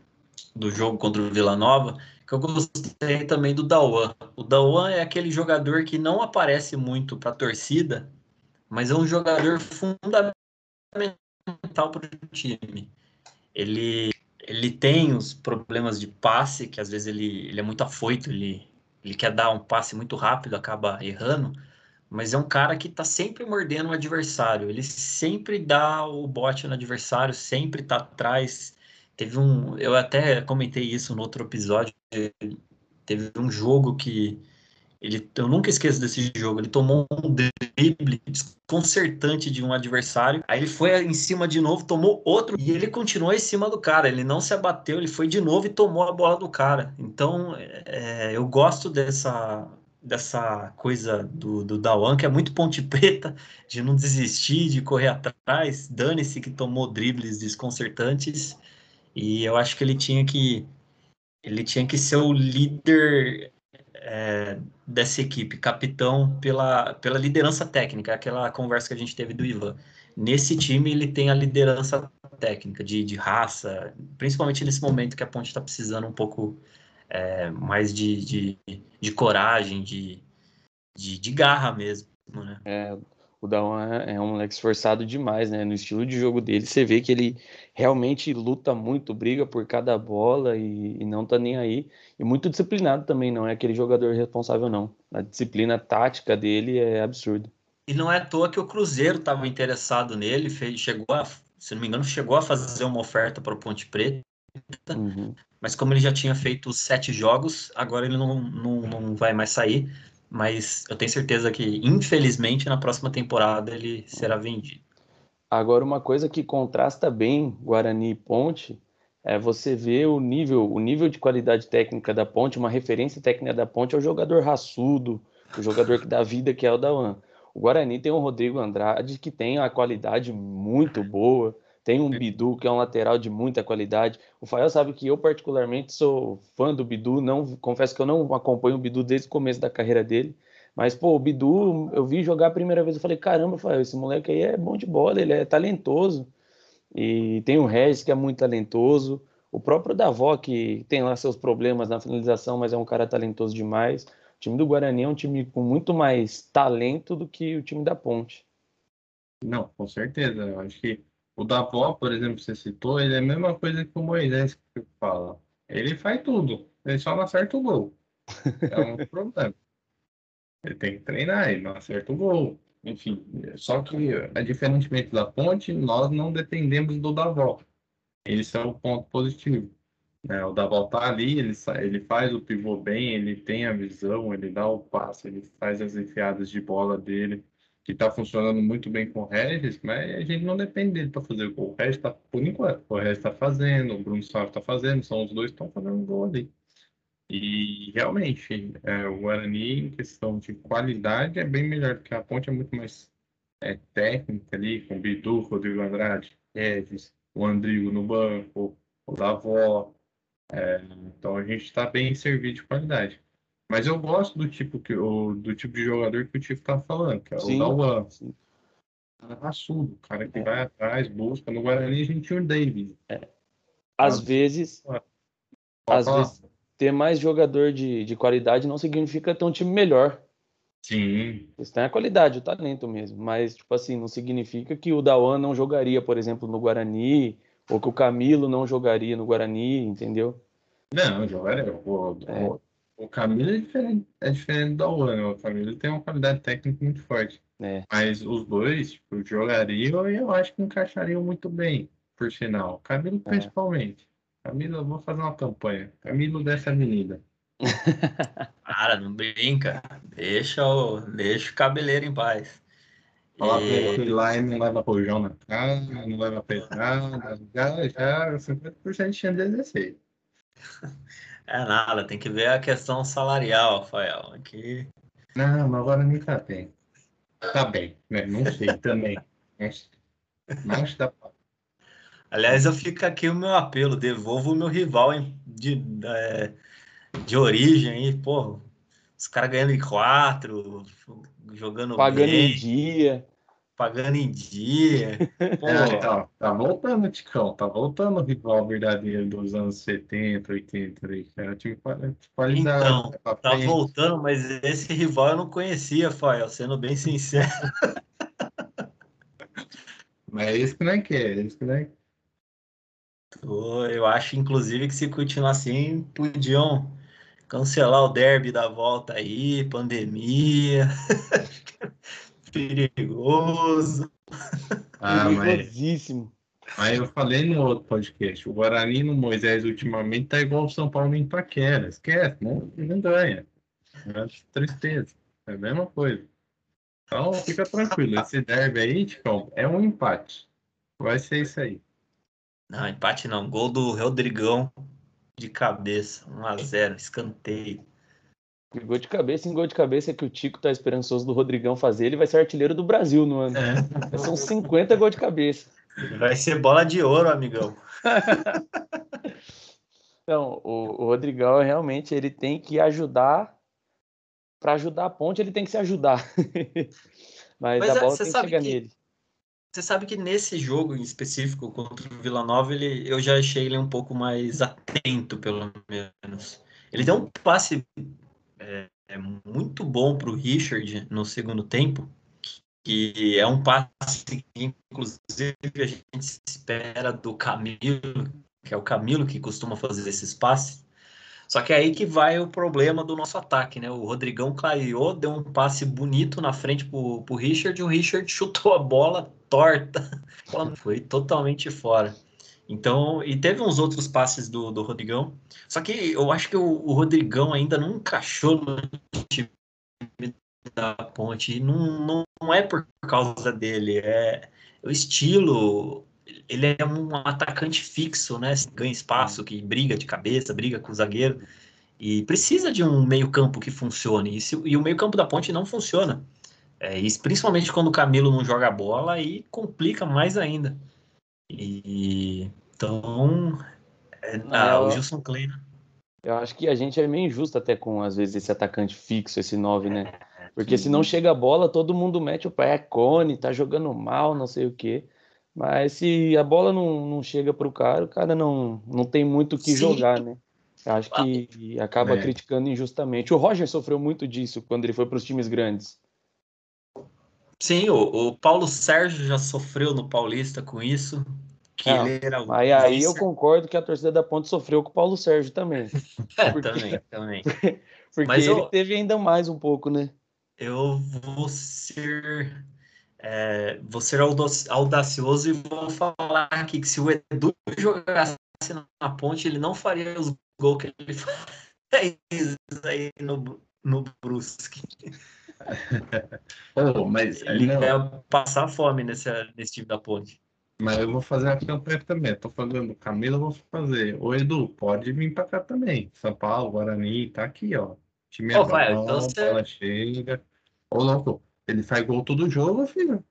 do jogo contra o Vila Nova, que eu gostei também do Dawan. O Dawan é aquele jogador que não aparece muito para a torcida, mas é um jogador fundamental para o time. Ele, ele tem os problemas de passe, que às vezes ele, ele é muito afoito, ele, ele quer dar um passe muito rápido, acaba errando, mas é um cara que tá sempre mordendo o adversário. Ele sempre dá o bote no adversário, sempre tá atrás. Teve um. Eu até comentei isso no outro episódio. Teve um jogo que. Ele, eu nunca esqueço desse jogo. Ele tomou um drible desconcertante de um adversário. Aí ele foi em cima de novo, tomou outro e ele continuou em cima do cara. Ele não se abateu, ele foi de novo e tomou a bola do cara. Então é, eu gosto dessa dessa coisa do, do Dawan, que é muito ponte preta, de não desistir, de correr atrás. Dane-se que tomou dribles desconcertantes. E eu acho que ele tinha que ele tinha que ser o líder é, dessa equipe, capitão pela, pela liderança técnica, aquela conversa que a gente teve do Ivan. Nesse time ele tem a liderança técnica de, de raça, principalmente nesse momento que a Ponte está precisando um pouco é, mais de, de, de, coragem, de, de, de garra mesmo, né? É, o Dawan é, é um moleque esforçado demais, né? No estilo de jogo dele, você vê que ele realmente luta muito, briga por cada bola e, e, não tá nem aí. E muito disciplinado também, não é aquele jogador responsável, não. A disciplina tática dele é absurda. E não é à toa que o Cruzeiro estava interessado nele, fez, chegou a, se não me engano, chegou a fazer uma oferta para o Ponte Preta. Uhum mas como ele já tinha feito sete jogos, agora ele não, não, não vai mais sair. Mas eu tenho certeza que, infelizmente, na próxima temporada ele será vendido. Agora, uma coisa que contrasta bem Guarani e Ponte é você ver o nível, o nível de qualidade técnica da Ponte, uma referência técnica da Ponte é o jogador raçudo, o jogador que dá vida, que é o Dawan. O Guarani tem o Rodrigo Andrade, que tem a qualidade muito boa, tem um Bidu, que é um lateral de muita qualidade. O Fael sabe que eu, particularmente, sou fã do Bidu. Não, confesso que eu não acompanho o Bidu desde o começo da carreira dele. Mas, pô, o Bidu, eu vi jogar a primeira vez, eu falei, caramba, Fael, esse moleque aí é bom de bola, ele é talentoso. E tem o Regis, que é muito talentoso. O próprio Davó, que tem lá seus problemas na finalização, mas é um cara talentoso demais. O time do Guarani é um time com muito mais talento do que o time da Ponte. Não, com certeza. Eu acho que o Davó, por exemplo, você citou, ele é a mesma coisa que o Moisés que fala. Ele faz tudo, ele só não acerta o gol. É um problema. Ele tem que treinar, ele não acerta o gol. Enfim, só que, diferentemente da ponte, nós não dependemos do Davó. Esse é o ponto positivo. Né? O Davó tá ali, ele, ele faz o pivô bem, ele tem a visão, ele dá o passe, ele faz as enfiadas de bola dele que está funcionando muito bem com o Regis, mas a gente não depende dele para fazer o gol. O Regis está, por enquanto, o Regis está fazendo, o Bruno Sávio está fazendo, são os dois que estão fazendo gol ali. E realmente, é, o Guarani, em questão de qualidade, é bem melhor, porque a ponte é muito mais é, técnica ali, com o Bidu, Rodrigo Andrade, Regis, o Andrigo no banco, o Davó. É, então a gente está bem servido de qualidade. Mas eu gosto do tipo que o do tipo de jogador que o Tico tá falando, que é sim, o Dauan. Cara raçudo, cara que é. vai atrás, busca. No Guarani a gente tinha o Davis. É. Às vezes, às vezes, ter mais jogador de, de qualidade não significa ter um time melhor. Sim. Isso tem a qualidade, o talento mesmo. Mas, tipo assim, não significa que o Dawan não jogaria, por exemplo, no Guarani ou que o Camilo não jogaria no Guarani, entendeu? Não, jogaria. É. o, Camilo é diferente, é diferente do Alano. O Camilo tem uma qualidade técnica muito forte. É. Mas os dois, tipo, jogariam e eu acho que encaixariam muito bem, por sinal. O Camilo É. principalmente. Camilo, eu vou fazer uma campanha. Camilo dessa avenida. Cara, não brinca. Deixa o, deixa o cabeleiro em paz. Fala pra E- ele que lá e não leva rojão na cara, não leva pedrada, já, já 50% de chance de exercer. É nada, tem que ver a questão salarial, Rafael. Aqui, Não, mas agora nem tá bem. Tá bem, né? Não sei também. Mas, mas dá pra... aliás, eu fico aqui o meu apelo, devolva o meu rival em- de, é, de origem aí, pô. Os caras ganhando em quatro, jogando Pagando em bem, dia. Pagando em dia. Pô, É, tá, tá voltando, Ticão. Tá voltando o rival verdadeiro dos anos 70, 80 aí. Quali- de qualidade. Então, né, tá voltando, mas esse rival eu não conhecia, Rafael, sendo bem sincero. Mas é isso que não é que é, é isso que não é. Eu acho, inclusive, que se continuar assim, podiam cancelar o derby da volta aí, pandemia. Perigoso. Ah, mas, Perigosíssimo. mas eu falei no outro podcast, o Guarani no Moisés ultimamente tá igual o São Paulo em Itaquera. Esquece, não, não ganha. É tristeza. É a mesma coisa. Então fica tranquilo, esse derby aí, Ticão, é um empate. Vai ser isso aí. Não, empate não. Gol do Rodrigão de cabeça. 1x0, escanteio. E Gol de cabeça em gol de cabeça que o Tico tá esperançoso do Rodrigão fazer, ele vai ser artilheiro do Brasil no ano. É. São 50 gol de cabeça. Vai ser bola de ouro, amigão. Então, o, o Rodrigão realmente ele tem que ajudar. Para ajudar a ponte, ele tem que se ajudar. Mas, Mas, a é, bola você tem que sabe chegar que- nele. Você sabe que nesse jogo em específico contra o Vila Nova, ele, eu já achei ele um pouco mais atento, pelo menos. Ele deu um passe é, é muito bom para o Richard no segundo tempo, que é um passe que, inclusive, a gente espera do Camilo, que é o Camilo que costuma fazer esses passes. Só que é aí que vai o problema do nosso ataque, né? O Rodrigão clareou, deu um passe bonito na frente pro, pro Richard, e o Richard chutou a bola torta. Foi totalmente fora. Então, e teve uns outros passes do, do Rodrigão. Só que eu acho que o, o Rodrigão ainda não encaixou no time da ponte. E não, não, não é por causa dele, é o estilo. Ele é um atacante fixo, né? Ganha espaço, que briga de cabeça, briga com o zagueiro. E precisa de um meio-campo que funcione. E, se- e o meio-campo da ponte não funciona. É, principalmente quando o Camilo não joga bola, aí complica mais ainda. E então. é, Não, ah, o Gilson Kleina. Eu acho que a gente é meio injusto até com, às vezes, esse atacante fixo, esse 9, né? Porque se não chega a bola, todo mundo mete o pé, é cone, tá jogando mal, não sei o quê. Mas se a bola não, não chega pro cara, o cara não, não tem muito o que Sim. jogar, né? Eu acho que acaba É. criticando injustamente. O Roger sofreu muito disso quando ele foi para os times grandes. Sim, o, o Paulo Sérgio já sofreu no Paulista com isso. Que ele era o Aí, aí eu concordo que a torcida da Ponte sofreu com o Paulo Sérgio também. É, porque- também, também. Porque Mas ele eu- teve ainda mais um pouco, né? Eu vou ser, é, vou ser audaci- audacioso e vou falar aqui que se o Edu jogasse na ponte, ele não faria os gols que ele fez aí no, no Brusque. Pô, mas, Ele não, ia passar fome nesse, nesse time da ponte. mas eu vou fazer a campanha também. Tô falando do Camilo, eu vou fazer. Ô, Edu, pode vir pra cá também. São Paulo, Guarani, tá aqui, ó. Time é Ô, vai, bom, então você- bola chega. Ô, louco, ele faz gol todo jogo, filho.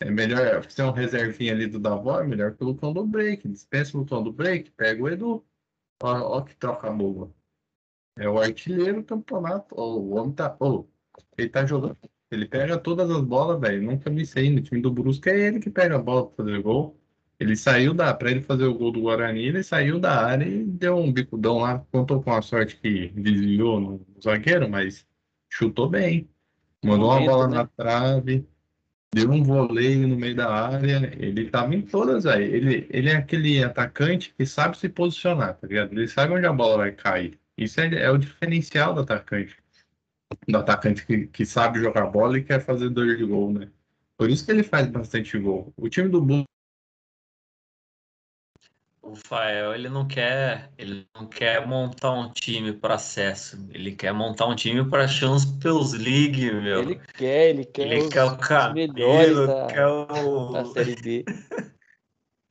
É melhor ser um reservinha ali do Davó, é melhor que o Lucão do break. Dispensa o Lucão do break, pega o Edu. Ó, ó que troca boa. É o artilheiro do campeonato. O homem tá. Ô, ele tá jogando. Ele pega todas as bolas, velho. Nunca vi isso aí. No time do Brusque é ele que pega a bola pra fazer gol. Ele saiu da. Pra ele fazer o gol do Guarani, ele saiu da área e deu um bicudão lá. Contou com a sorte que desviou no zagueiro, mas chutou bem. Mandou uma bola né? na trave. deu um voleio no meio da área, ele tava em todas aí. Ele, ele é aquele atacante que sabe se posicionar, tá ligado? Ele sabe onde a bola vai cair. Isso é, é o diferencial do atacante. Do atacante que, que sabe jogar bola e quer fazer dois de gol, né? Por isso que ele faz bastante gol. O time do Bulls o Fael, ele não quer, ele não quer montar um time para acesso, ele quer montar um time para Champions League, meu. Ele quer, ele quer, ele os, quer o da, quer o... da Série B.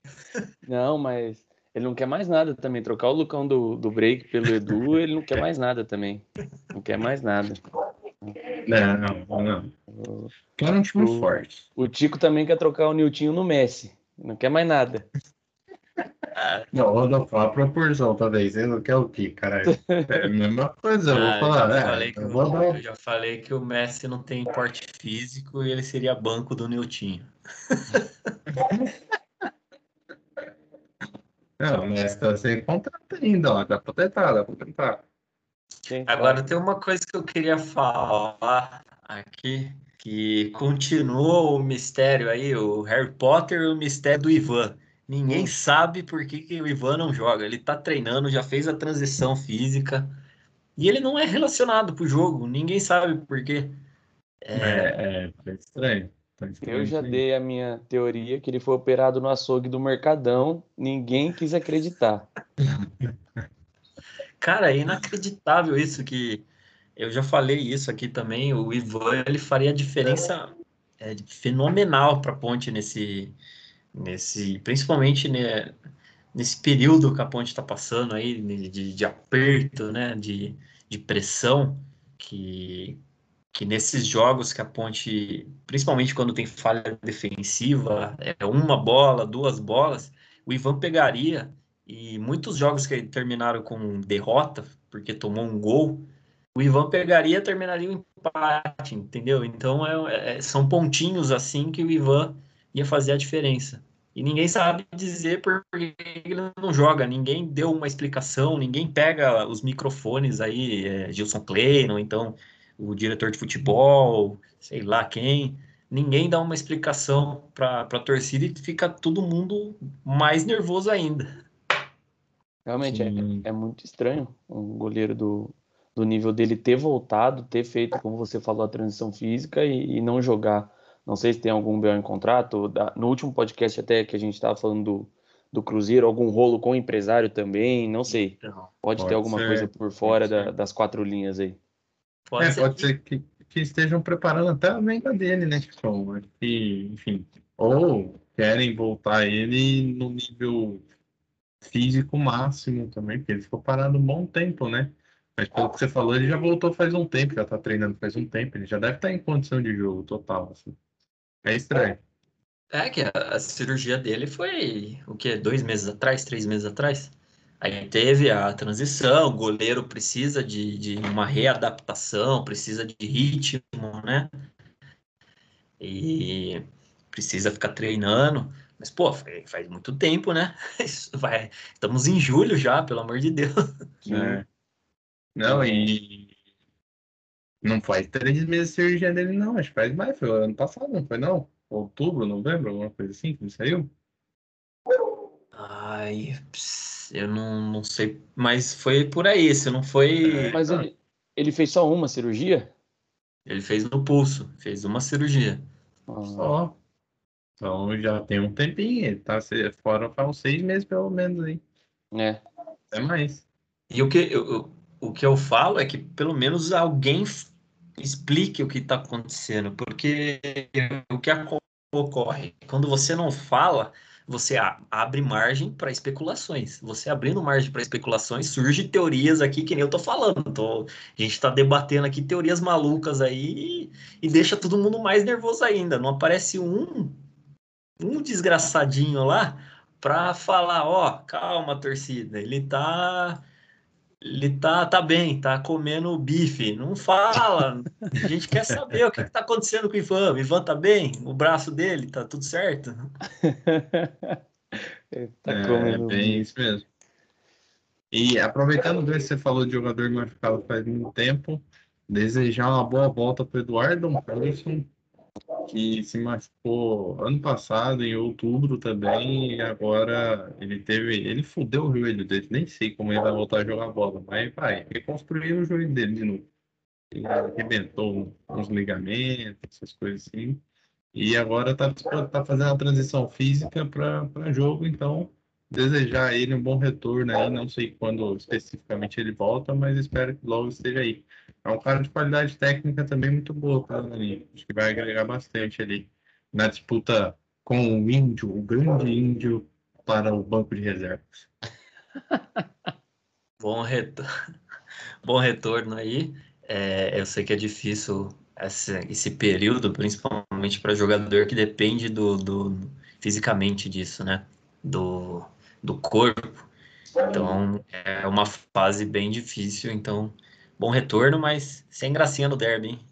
não, mas ele não quer mais nada também. Trocar o Lucão do, do break pelo Edu, ele não quer mais nada também. Não quer mais nada. Não, não. O, quer um time o, forte. O Tico também quer trocar o Niltinho no Messi. Não quer mais nada. Não, não fala a proporção, talvez. Ele não quer o quê, caralho? É a mesma coisa, eu vou Ah, falar. eu, já é, falei que eu vou eu já falei que o Messi não tem porte físico e ele seria banco do Niltinho. Não, mas tá sem contrato ainda, ó. Dá pra tentar, dá pra tentar. Quem Agora tem uma coisa que eu queria falar aqui, que continua o mistério aí, o Harry Potter e o mistério do Ivan. Ninguém Hum. sabe por que, que o Ivan não joga. Ele tá treinando, já fez a transição física e ele não é relacionado pro jogo. Ninguém sabe por quê. É, é, tá estranho. Tá Eu já dei a minha teoria que ele foi operado no açougue do Mercadão. Ninguém quis acreditar. Cara, é inacreditável isso que eu já falei isso aqui também. O Ivan ele faria diferença é, fenomenal para a Ponte nesse, nesse, principalmente né, nesse período que a Ponte está passando aí de, de, de aperto, né, de, de pressão que que nesses jogos que a Ponte, principalmente quando tem falha defensiva, é uma bola, duas bolas, o Ivan pegaria e muitos jogos que terminaram com derrota, porque tomou um gol, o Ivan pegaria e terminaria o empate, entendeu? Então é, é, são pontinhos assim que o Ivan ia fazer a diferença. E ninguém sabe dizer por que ele não joga, ninguém deu uma explicação, ninguém pega os microfones aí, é, Gilson Klein, ou então o diretor de futebol, sei lá quem, ninguém dá uma explicação para a torcida e fica todo mundo mais nervoso ainda. Realmente, é, é muito estranho um goleiro do, do nível dele ter voltado, ter feito, como você falou, a transição física e, e não jogar. Não sei se tem algum BO em contrato. da- no último podcast até que a gente estava falando do, do Cruzeiro, algum rolo com o empresário também, não sei. Então, Pode, ter Pode alguma ser, coisa por fora da- das quatro linhas aí. Pode É, ser pode que- ser que, que estejam preparando até a venda dele, né? Tipo, e, enfim. Ou querem voltar ele no nível físico máximo também, porque ele ficou parado um bom tempo, né? Mas pelo que você falou, ele já voltou faz um tempo, já tá treinando faz um tempo, ele já deve estar em condição de jogo total, assim. É estranho. É que a, a cirurgia dele foi o quê? Dois meses atrás, três meses atrás? Aí teve a transição, o goleiro precisa de, de uma readaptação, precisa de ritmo, né? E precisa ficar treinando. Mas, pô, faz, muito tempo, né? Isso vai, estamos em julho já, pelo amor de Deus. né? Não, e não faz três meses de cirurgia dele, não. Acho que faz mais. Foi ano passado, não foi não? Outubro, novembro, alguma coisa assim que ele saiu? Ai, eu não, não sei, mas foi por aí, se não foi. Mas ele, ele fez só uma cirurgia? Ele fez no pulso, fez uma cirurgia. Ah, Só. Então já tem um tempinho. Ele tá se- fora faz uns seis meses pelo menos aí. é. Até mais. E o que eu, o que eu falo é que pelo menos alguém explique o que está acontecendo, porque o que ocorre quando você não fala, você abre margem para especulações. Você abrindo margem para especulações, surge teorias aqui que nem eu tô falando. Tô- a gente está debatendo aqui teorias malucas aí e, e deixa todo mundo mais nervoso ainda. Não aparece um um desgraçadinho lá para falar, ó, calma, torcida, ele tá ele tá, tá bem, tá comendo bife. Não fala. A gente quer saber o que, que tá acontecendo com o Ivan. O Ivan tá bem? O braço dele tá tudo certo? Ele tá É, comendo bem isso mesmo. E aproveitando que você falou de jogador machucado faz muito tempo, desejar uma boa volta para Eduardo que se machucou ano passado, em outubro também, e agora ele teve. Ele fudeu o joelho dele, nem sei como ele vai voltar a jogar bola, mas vai, reconstruir o joelho dele de novo. Ele arrebentou uns ligamentos, essas coisas assim. E agora tá, tá fazendo a transição física para jogo, então desejar a ele um bom retorno aí, não sei quando especificamente ele volta, mas espero que logo esteja aí. É um cara de qualidade técnica também muito boa para ali. Acho que vai agregar bastante ali na disputa com o índio, o grande índio para o banco de reservas. bom, retorno, bom retorno aí. É, eu sei que é difícil esse, esse período, principalmente para jogador que depende do, do fisicamente disso, né? Do, do corpo. Então é uma fase bem difícil. Então, bom retorno, mas sem gracinha no derby, hein?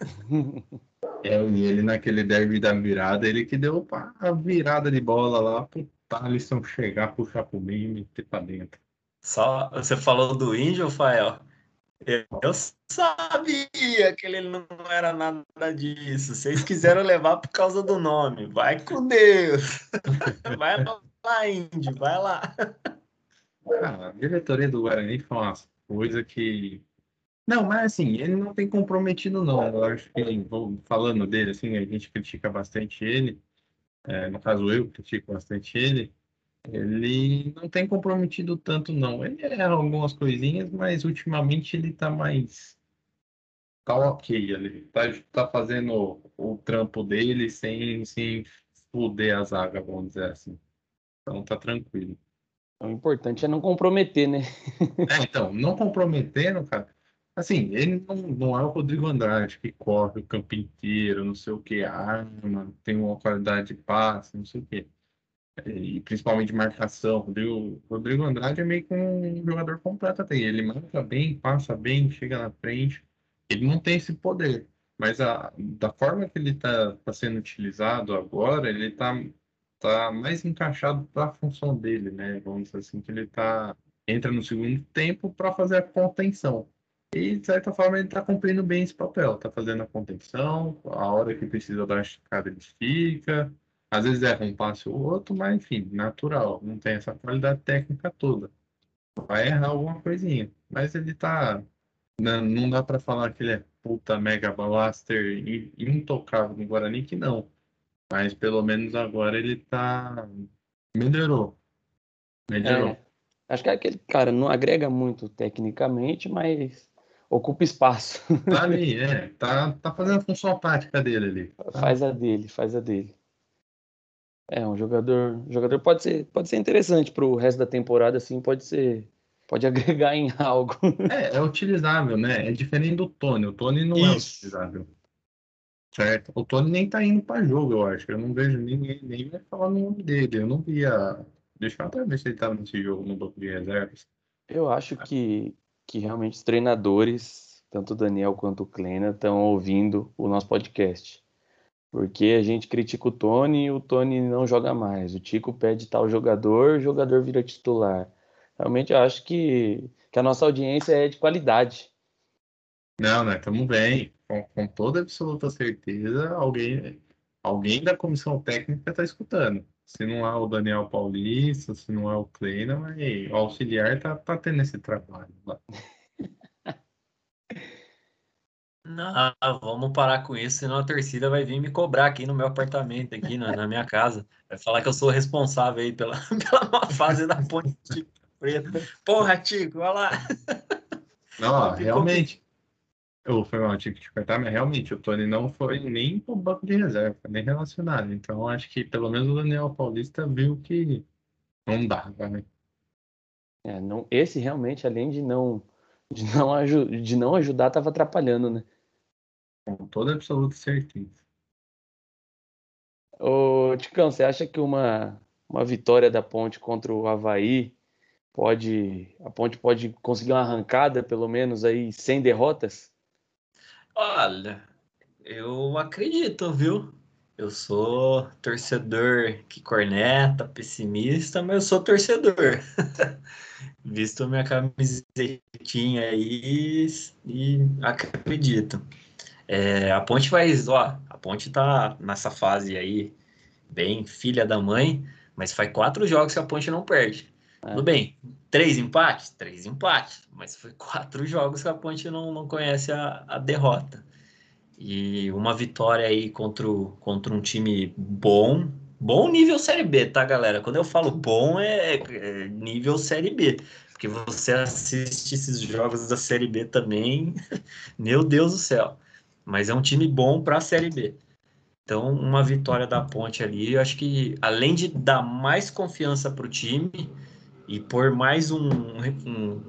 É, e ele naquele derby da virada, ele que deu a virada de bola lá pro Thalisson chegar, puxar pro meio e meter pra dentro. Só você falou do índio, Fael. Eu sabia que ele não era nada disso. Vocês quiseram levar por causa do nome. Vai com Deus. Vai lá, Índio, vai lá. Cara, a diretoria do Guarani foi uma coisa que. Não, mas assim, ele não tem comprometido, não. Eu acho que, vou falando dele, assim, a gente critica bastante ele. É, no caso, eu critico bastante ele. Ele não tem comprometido tanto, não. Ele erra algumas coisinhas, mas ultimamente ele tá mais. Tá ok, ele tá, tá fazendo o trampo dele sem, sem fuder a zaga, vamos dizer assim. Então tá tranquilo. O importante é não comprometer, né? é, então, não comprometendo, cara. Assim, ele não, não é o Rodrigo Andrade que corre o campo inteiro, não sei o que, arma, tem uma qualidade de passe, não sei o que. E principalmente marcação. Rodrigo, Rodrigo Andrade é meio que um jogador completo até. Ele marca bem, passa bem, chega na frente. Ele não tem esse poder. Mas a, da forma que ele está tá sendo utilizado agora, ele está tá mais encaixado para a função dele, né? Vamos dizer assim, que ele tá, entra no segundo tempo para fazer a contenção. E, de certa forma, ele está cumprindo bem esse papel. Está fazendo a contenção, a hora que precisa dar a esticada, ele fica. Às vezes erra um passe ou outro, mas, enfim, natural. Não tem essa qualidade técnica toda. Vai errar alguma coisinha. Mas ele está Não, não dá para falar que ele é puta mega blaster intocável no Guarani, que não. Mas pelo menos agora ele tá. Melhorou. Melhorou. É, acho que é aquele cara não agrega muito tecnicamente, mas ocupa espaço. Tá ali, é. Tá, tá fazendo a função tática dele ali. Tá? Faz a dele, faz a dele. É, um jogador, jogador pode ser, pode ser interessante para o resto da temporada, assim, pode ser, pode agregar em algo. É, é utilizável, né? É diferente do Tony. O Tony não é Isso. é utilizável. Certo. O Tony nem tá indo para jogo, eu acho. Eu não vejo ninguém nem vai falar no nome dele. Eu não via. Deixa eu até ver se ele tava nesse jogo no banco de reservas. Eu acho que, que realmente os treinadores, tanto o Daniel quanto o Klena, estão ouvindo o nosso podcast. Porque a gente critica o Tony e o Tony não joga mais. O Tico pede tal jogador, o jogador vira titular. Realmente eu acho que, que a nossa audiência é de qualidade. Não, né? Estamos bem com, com toda absoluta certeza, alguém, alguém da comissão técnica está escutando. Se não é o Daniel Paulista, se não é o Kleina, mas o auxiliar está tá tendo esse trabalho lá. Não, vamos parar com isso, senão a torcida vai vir me cobrar aqui no meu apartamento, aqui na, na minha casa. Vai falar que eu sou responsável aí pela, pela fase da ponte preta. Porra, Tico, olha lá. Não, realmente. Eu foi mal, tive que te cortar, mas realmente o Tony não foi nem pro banco de reserva, nem relacionado. Então acho que pelo menos o Daniel Paulista viu que não dava, né? É, não, esse realmente, além de não, de não, de não ajudar, estava atrapalhando, né? Com toda absoluta certeza. Ô, Ticão, você acha que uma, uma vitória da Ponte contra o Havaí pode. A Ponte pode conseguir uma arrancada, pelo menos, aí, sem derrotas? Olha, eu acredito, viu? Eu sou torcedor que corneta, pessimista, mas eu sou torcedor. Visto minha camisetinha aí e acredito. É, a Ponte vai, ó, a Ponte tá nessa fase aí, bem filha da mãe, mas faz quatro jogos que a Ponte não perde. É. Tudo bem, três empates? Três empates, mas foi quatro jogos que a Ponte não, não conhece a, a derrota. E uma vitória aí contra, contra um time bom, bom nível Série B, tá, galera? Quando eu falo bom, é, é nível Série B. Porque você assiste esses jogos da Série B também, meu Deus do céu. Mas é um time bom para a Série B. Então, uma vitória da Ponte ali, eu acho que além de dar mais confiança para o time e por mais um, um,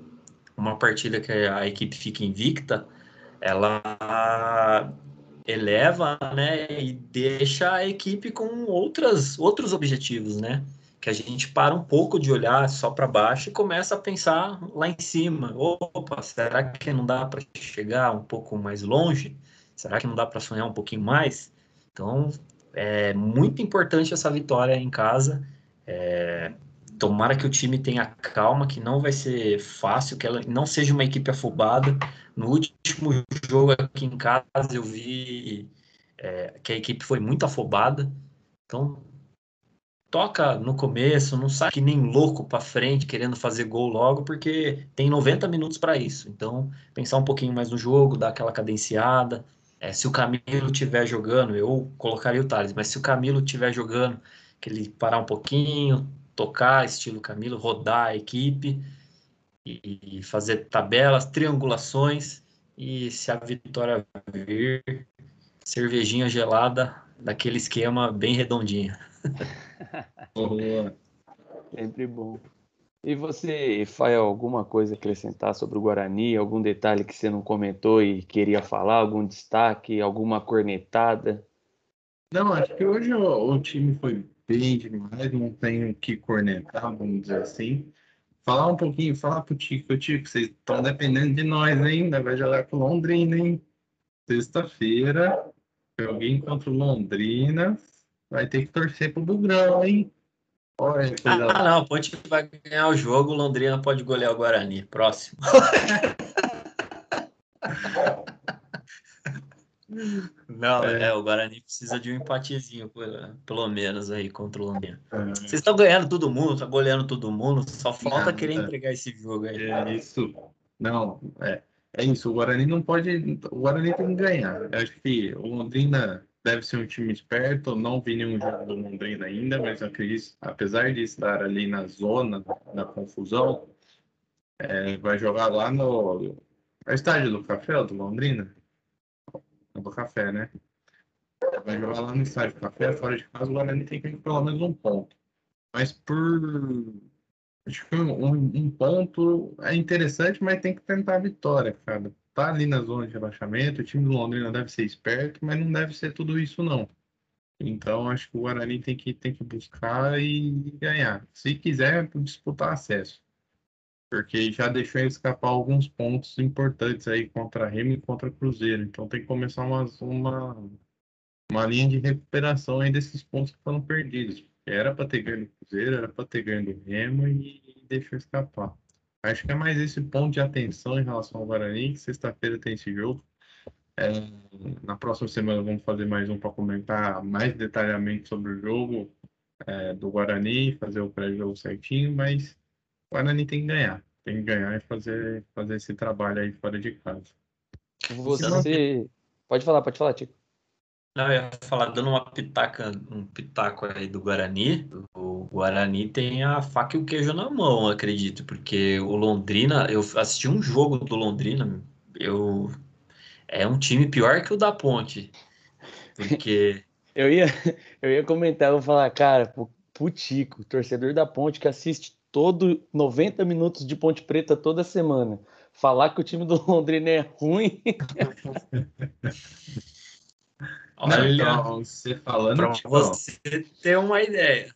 uma partida que a equipe fica invicta, ela eleva, né, e deixa a equipe com outras, outros objetivos, né? Que a gente para um pouco de olhar só para baixo e começa a pensar lá em cima. Opa, será que não dá para chegar um pouco mais longe? Será que não dá para sonhar um pouquinho mais? Então, é muito importante essa vitória em casa. É, tomara que o time tenha calma, que não vai ser fácil, que ela não seja uma equipe afobada. No último jogo aqui em casa, eu vi é, que a equipe foi muito afobada. Então, toca no começo, não sai que nem louco para frente, querendo fazer gol logo, porque tem 90 minutos para isso. Então, pensar um pouquinho mais no jogo, dar aquela cadenciada. É, se o Camilo estiver jogando, eu colocaria o Thales, mas se o Camilo estiver jogando, que ele parar um pouquinho, tocar estilo Camilo, rodar a equipe e fazer tabelas, triangulações e se a vitória vir, cervejinha gelada daquele esquema bem redondinho. Sempre bom. E você, Fael, alguma coisa a acrescentar sobre o Guarani? Algum detalhe que você não comentou e queria falar? Algum destaque? Alguma cornetada? Não, acho que hoje o, o time foi bem demais, não tenho que cornetar, vamos dizer assim. Falar um pouquinho, falar pro Tico, Tico, vocês estão dependendo de nós ainda, vai jogar com Londrina, hein? Sexta-feira, alguém contra o Londrina, vai ter que torcer pro Bugrão, hein? Olha, ah, não, o Ponte vai ganhar o jogo, o Londrina pode golear o Guarani. Próximo. Não, é. é. o Guarani precisa de um empatezinho, pelo menos, aí contra o Londrina. É. Vocês estão ganhando todo mundo, tá goleando todo mundo, só falta não, querer é. entregar esse jogo aí. É isso. Não, é. É isso, o Guarani não pode. O Guarani tem que ganhar. Eu acho que o Londrina deve ser um time esperto. Não vi nenhum jogo do Londrina ainda, mas acredito, apesar de estar ali na zona da confusão, é, vai jogar lá no, no estádio do Café, do Londrina do café, né? Vai jogar lá no estádio café, fora de casa, o Guarani tem que ir pelo menos um ponto. Mas por. Acho que um, um, ponto é interessante, mas tem que tentar a vitória, cara. Tá ali na zona de rebaixamento, o time do Londrina deve ser esperto, mas não deve ser tudo isso, não. Então, acho que o Guarani tem que, tem que buscar e ganhar. Se quiser, disputar acesso porque já deixou escapar alguns pontos importantes aí contra Remo e contra Cruzeiro. Então tem que começar uma, uma, uma linha de recuperação aí desses pontos que foram perdidos. Era para ter ganho Cruzeiro, era para ter ganho Remo e, e deixou escapar. Acho que é mais esse ponto de atenção em relação ao Guarani, que sexta-feira tem esse jogo. É, na próxima semana vamos fazer mais um para comentar mais detalhadamente sobre o jogo é, do Guarani, fazer o pré-jogo certinho, mas o Guarani tem que ganhar. Tem que ganhar e fazer, fazer esse trabalho aí fora de casa. Você. Pode falar, pode falar, Tico. Não, eu ia falar, dando uma pitaca, um pitaco aí do Guarani. O Guarani tem a faca e o queijo na mão, acredito, porque o Londrina, eu assisti um jogo do Londrina, eu é um time pior que o da Ponte. Porque eu ia eu ia comentar, eu vou falar, cara, pro Tico, torcedor da Ponte que assiste todo 90 minutos de Ponte Preta toda semana. Falar que o time do Londrina é ruim. Olha, então, você falando para você ter uma ideia.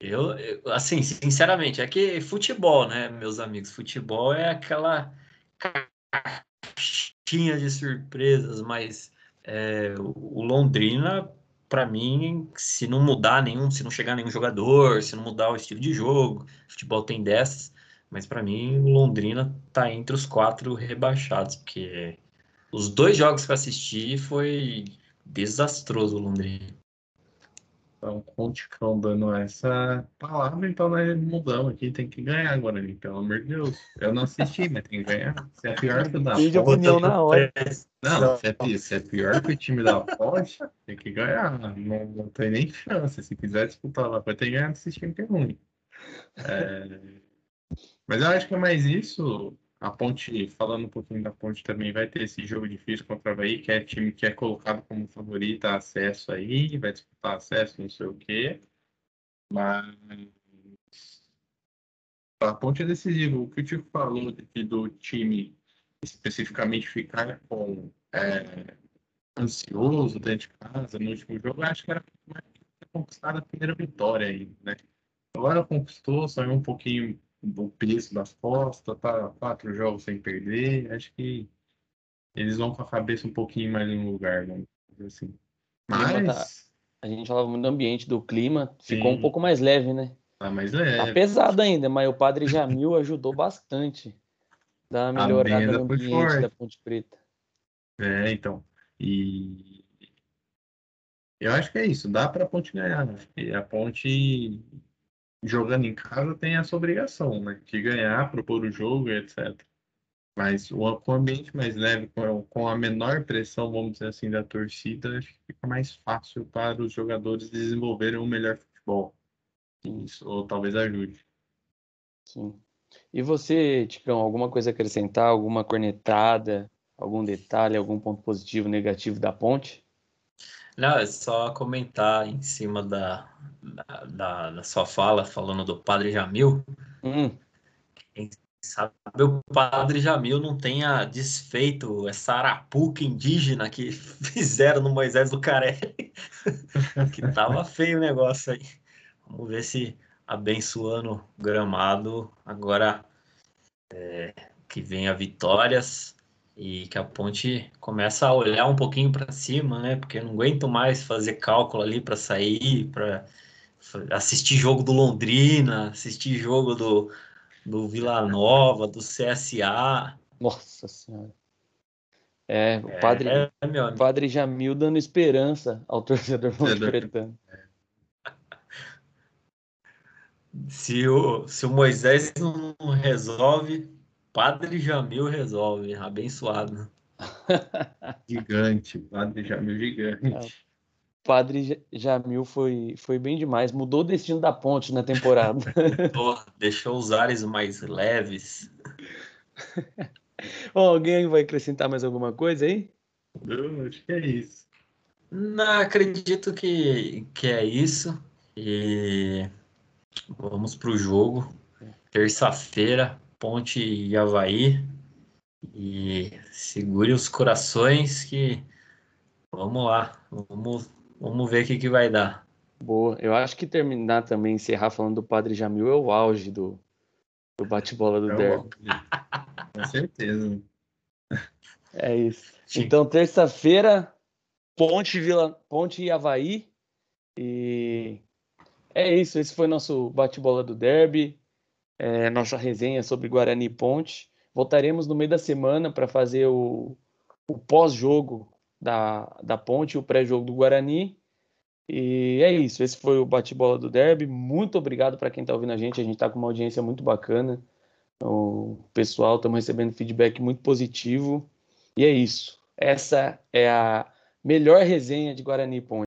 Eu, eu, assim, sinceramente, é que futebol, né, meus amigos? Futebol é aquela caixinha de surpresas, mas é, o Londrina para mim, se não mudar nenhum, se não chegar nenhum jogador, se não mudar o estilo de jogo, futebol tem dessas, mas para mim o Londrina tá entre os quatro rebaixados, porque os dois jogos que eu assisti foi desastroso o Londrina. Então, Conticão dando essa palavra, então nós mudamos aqui, tem que ganhar agora ali, pelo amor de Deus. Eu não assisti, mas tem que ganhar. Se é pior que o da opinião na hora. Não, se é, se é pior que o time da Ponte, tem que ganhar. Não, não tem nem chance. Se quiser disputar lá, vai ter que ganhar desse time que é ruim. É, Mas eu acho que é mais isso. A Ponte, falando um pouquinho da Ponte também, vai ter esse jogo difícil contra o Havaí, que é time que é colocado como favorito a acesso aí, vai disputar acesso, não sei o quê. Mas a Ponte é decisivo. O que o Tico falou aqui do time especificamente ficar com é, ansioso dentro de casa no último jogo, acho que era mais ter conquistado a primeira vitória aí, né? Agora conquistou, saiu um pouquinho do peso das costas, tá quatro jogos sem perder. Acho que eles vão com a cabeça um pouquinho mais no lugar, dizer assim. tá- Mas A gente falava muito do ambiente, do clima, ficou um Sim. pouco mais leve, né? tá mais Tá leve. pesado ainda, mas o Padre Jamil ajudou bastante. Dar uma A melhorada no ambiente forte. da Ponte Preta. É, então. E eu acho que é isso, dá para a Ponte ganhar. né? E a Ponte jogando em casa tem essa obrigação, né? De ganhar, propor o jogo, etc. Mas o, com o ambiente mais leve, com, a menor pressão, vamos dizer assim, da torcida, acho que fica mais fácil para os jogadores desenvolverem um melhor futebol. Isso, ou talvez ajude. Sim. E você, Ticão, alguma coisa a acrescentar? Alguma cornetada? Algum detalhe? Algum ponto positivo, negativo da Ponte? Não, é só comentar em cima da, da, da- da sua fala, falando do Padre Jamil. Hum, Sabe, o Padre Jamil não tenha desfeito essa arapuca indígena que fizeram no Moisés do Carelli, que tava feio o negócio aí. Vamos ver se abençoando o gramado agora é, que venha vitórias e que a Ponte começa a olhar um pouquinho para cima, né? Porque eu não aguento mais fazer cálculo ali para sair, para assistir jogo do Londrina, assistir jogo do, do Vila Nova, do CSA. nossa Senhora. É, o É, Padre, é, o. Padre Jamil dando esperança ao torcedor Torcedor. ponte-pretano. Se o, se o Moisés não resolve, Padre Jamil resolve. Abençoado. Gigante, Padre Jamil gigante. Padre Ja- Jamil foi, foi bem demais. Mudou o destino da Ponte na temporada. Deixou os ares mais leves. Ó, alguém vai acrescentar mais alguma coisa aí? Eu acho que é isso. Não, acredito que, que é isso. E vamos pro jogo. Terça-feira, Ponte e Havaí. E segure os corações que vamos lá. Vamos, vamos ver o que, que vai dar. Boa. Eu acho que terminar também, encerrar falando do Padre Jamil é o auge do, do bate-bola do É Derby. Com certeza. É isso. Sim. Então, terça-feira, Ponte, Vila, Ponte e Havaí. E é isso. Esse foi nosso bate-bola do Derby. É, nossa resenha sobre Guarani Ponte. Voltaremos no meio da semana para fazer o, o pós-jogo da, da Ponte, o pré-jogo do Guarani. E é isso. Esse foi o bate-bola do Derby. Muito obrigado para quem está ouvindo a gente. A gente está com uma audiência muito bacana. O pessoal, estamos recebendo feedback muito positivo. E é isso. Essa é a melhor resenha de Guarani Ponte.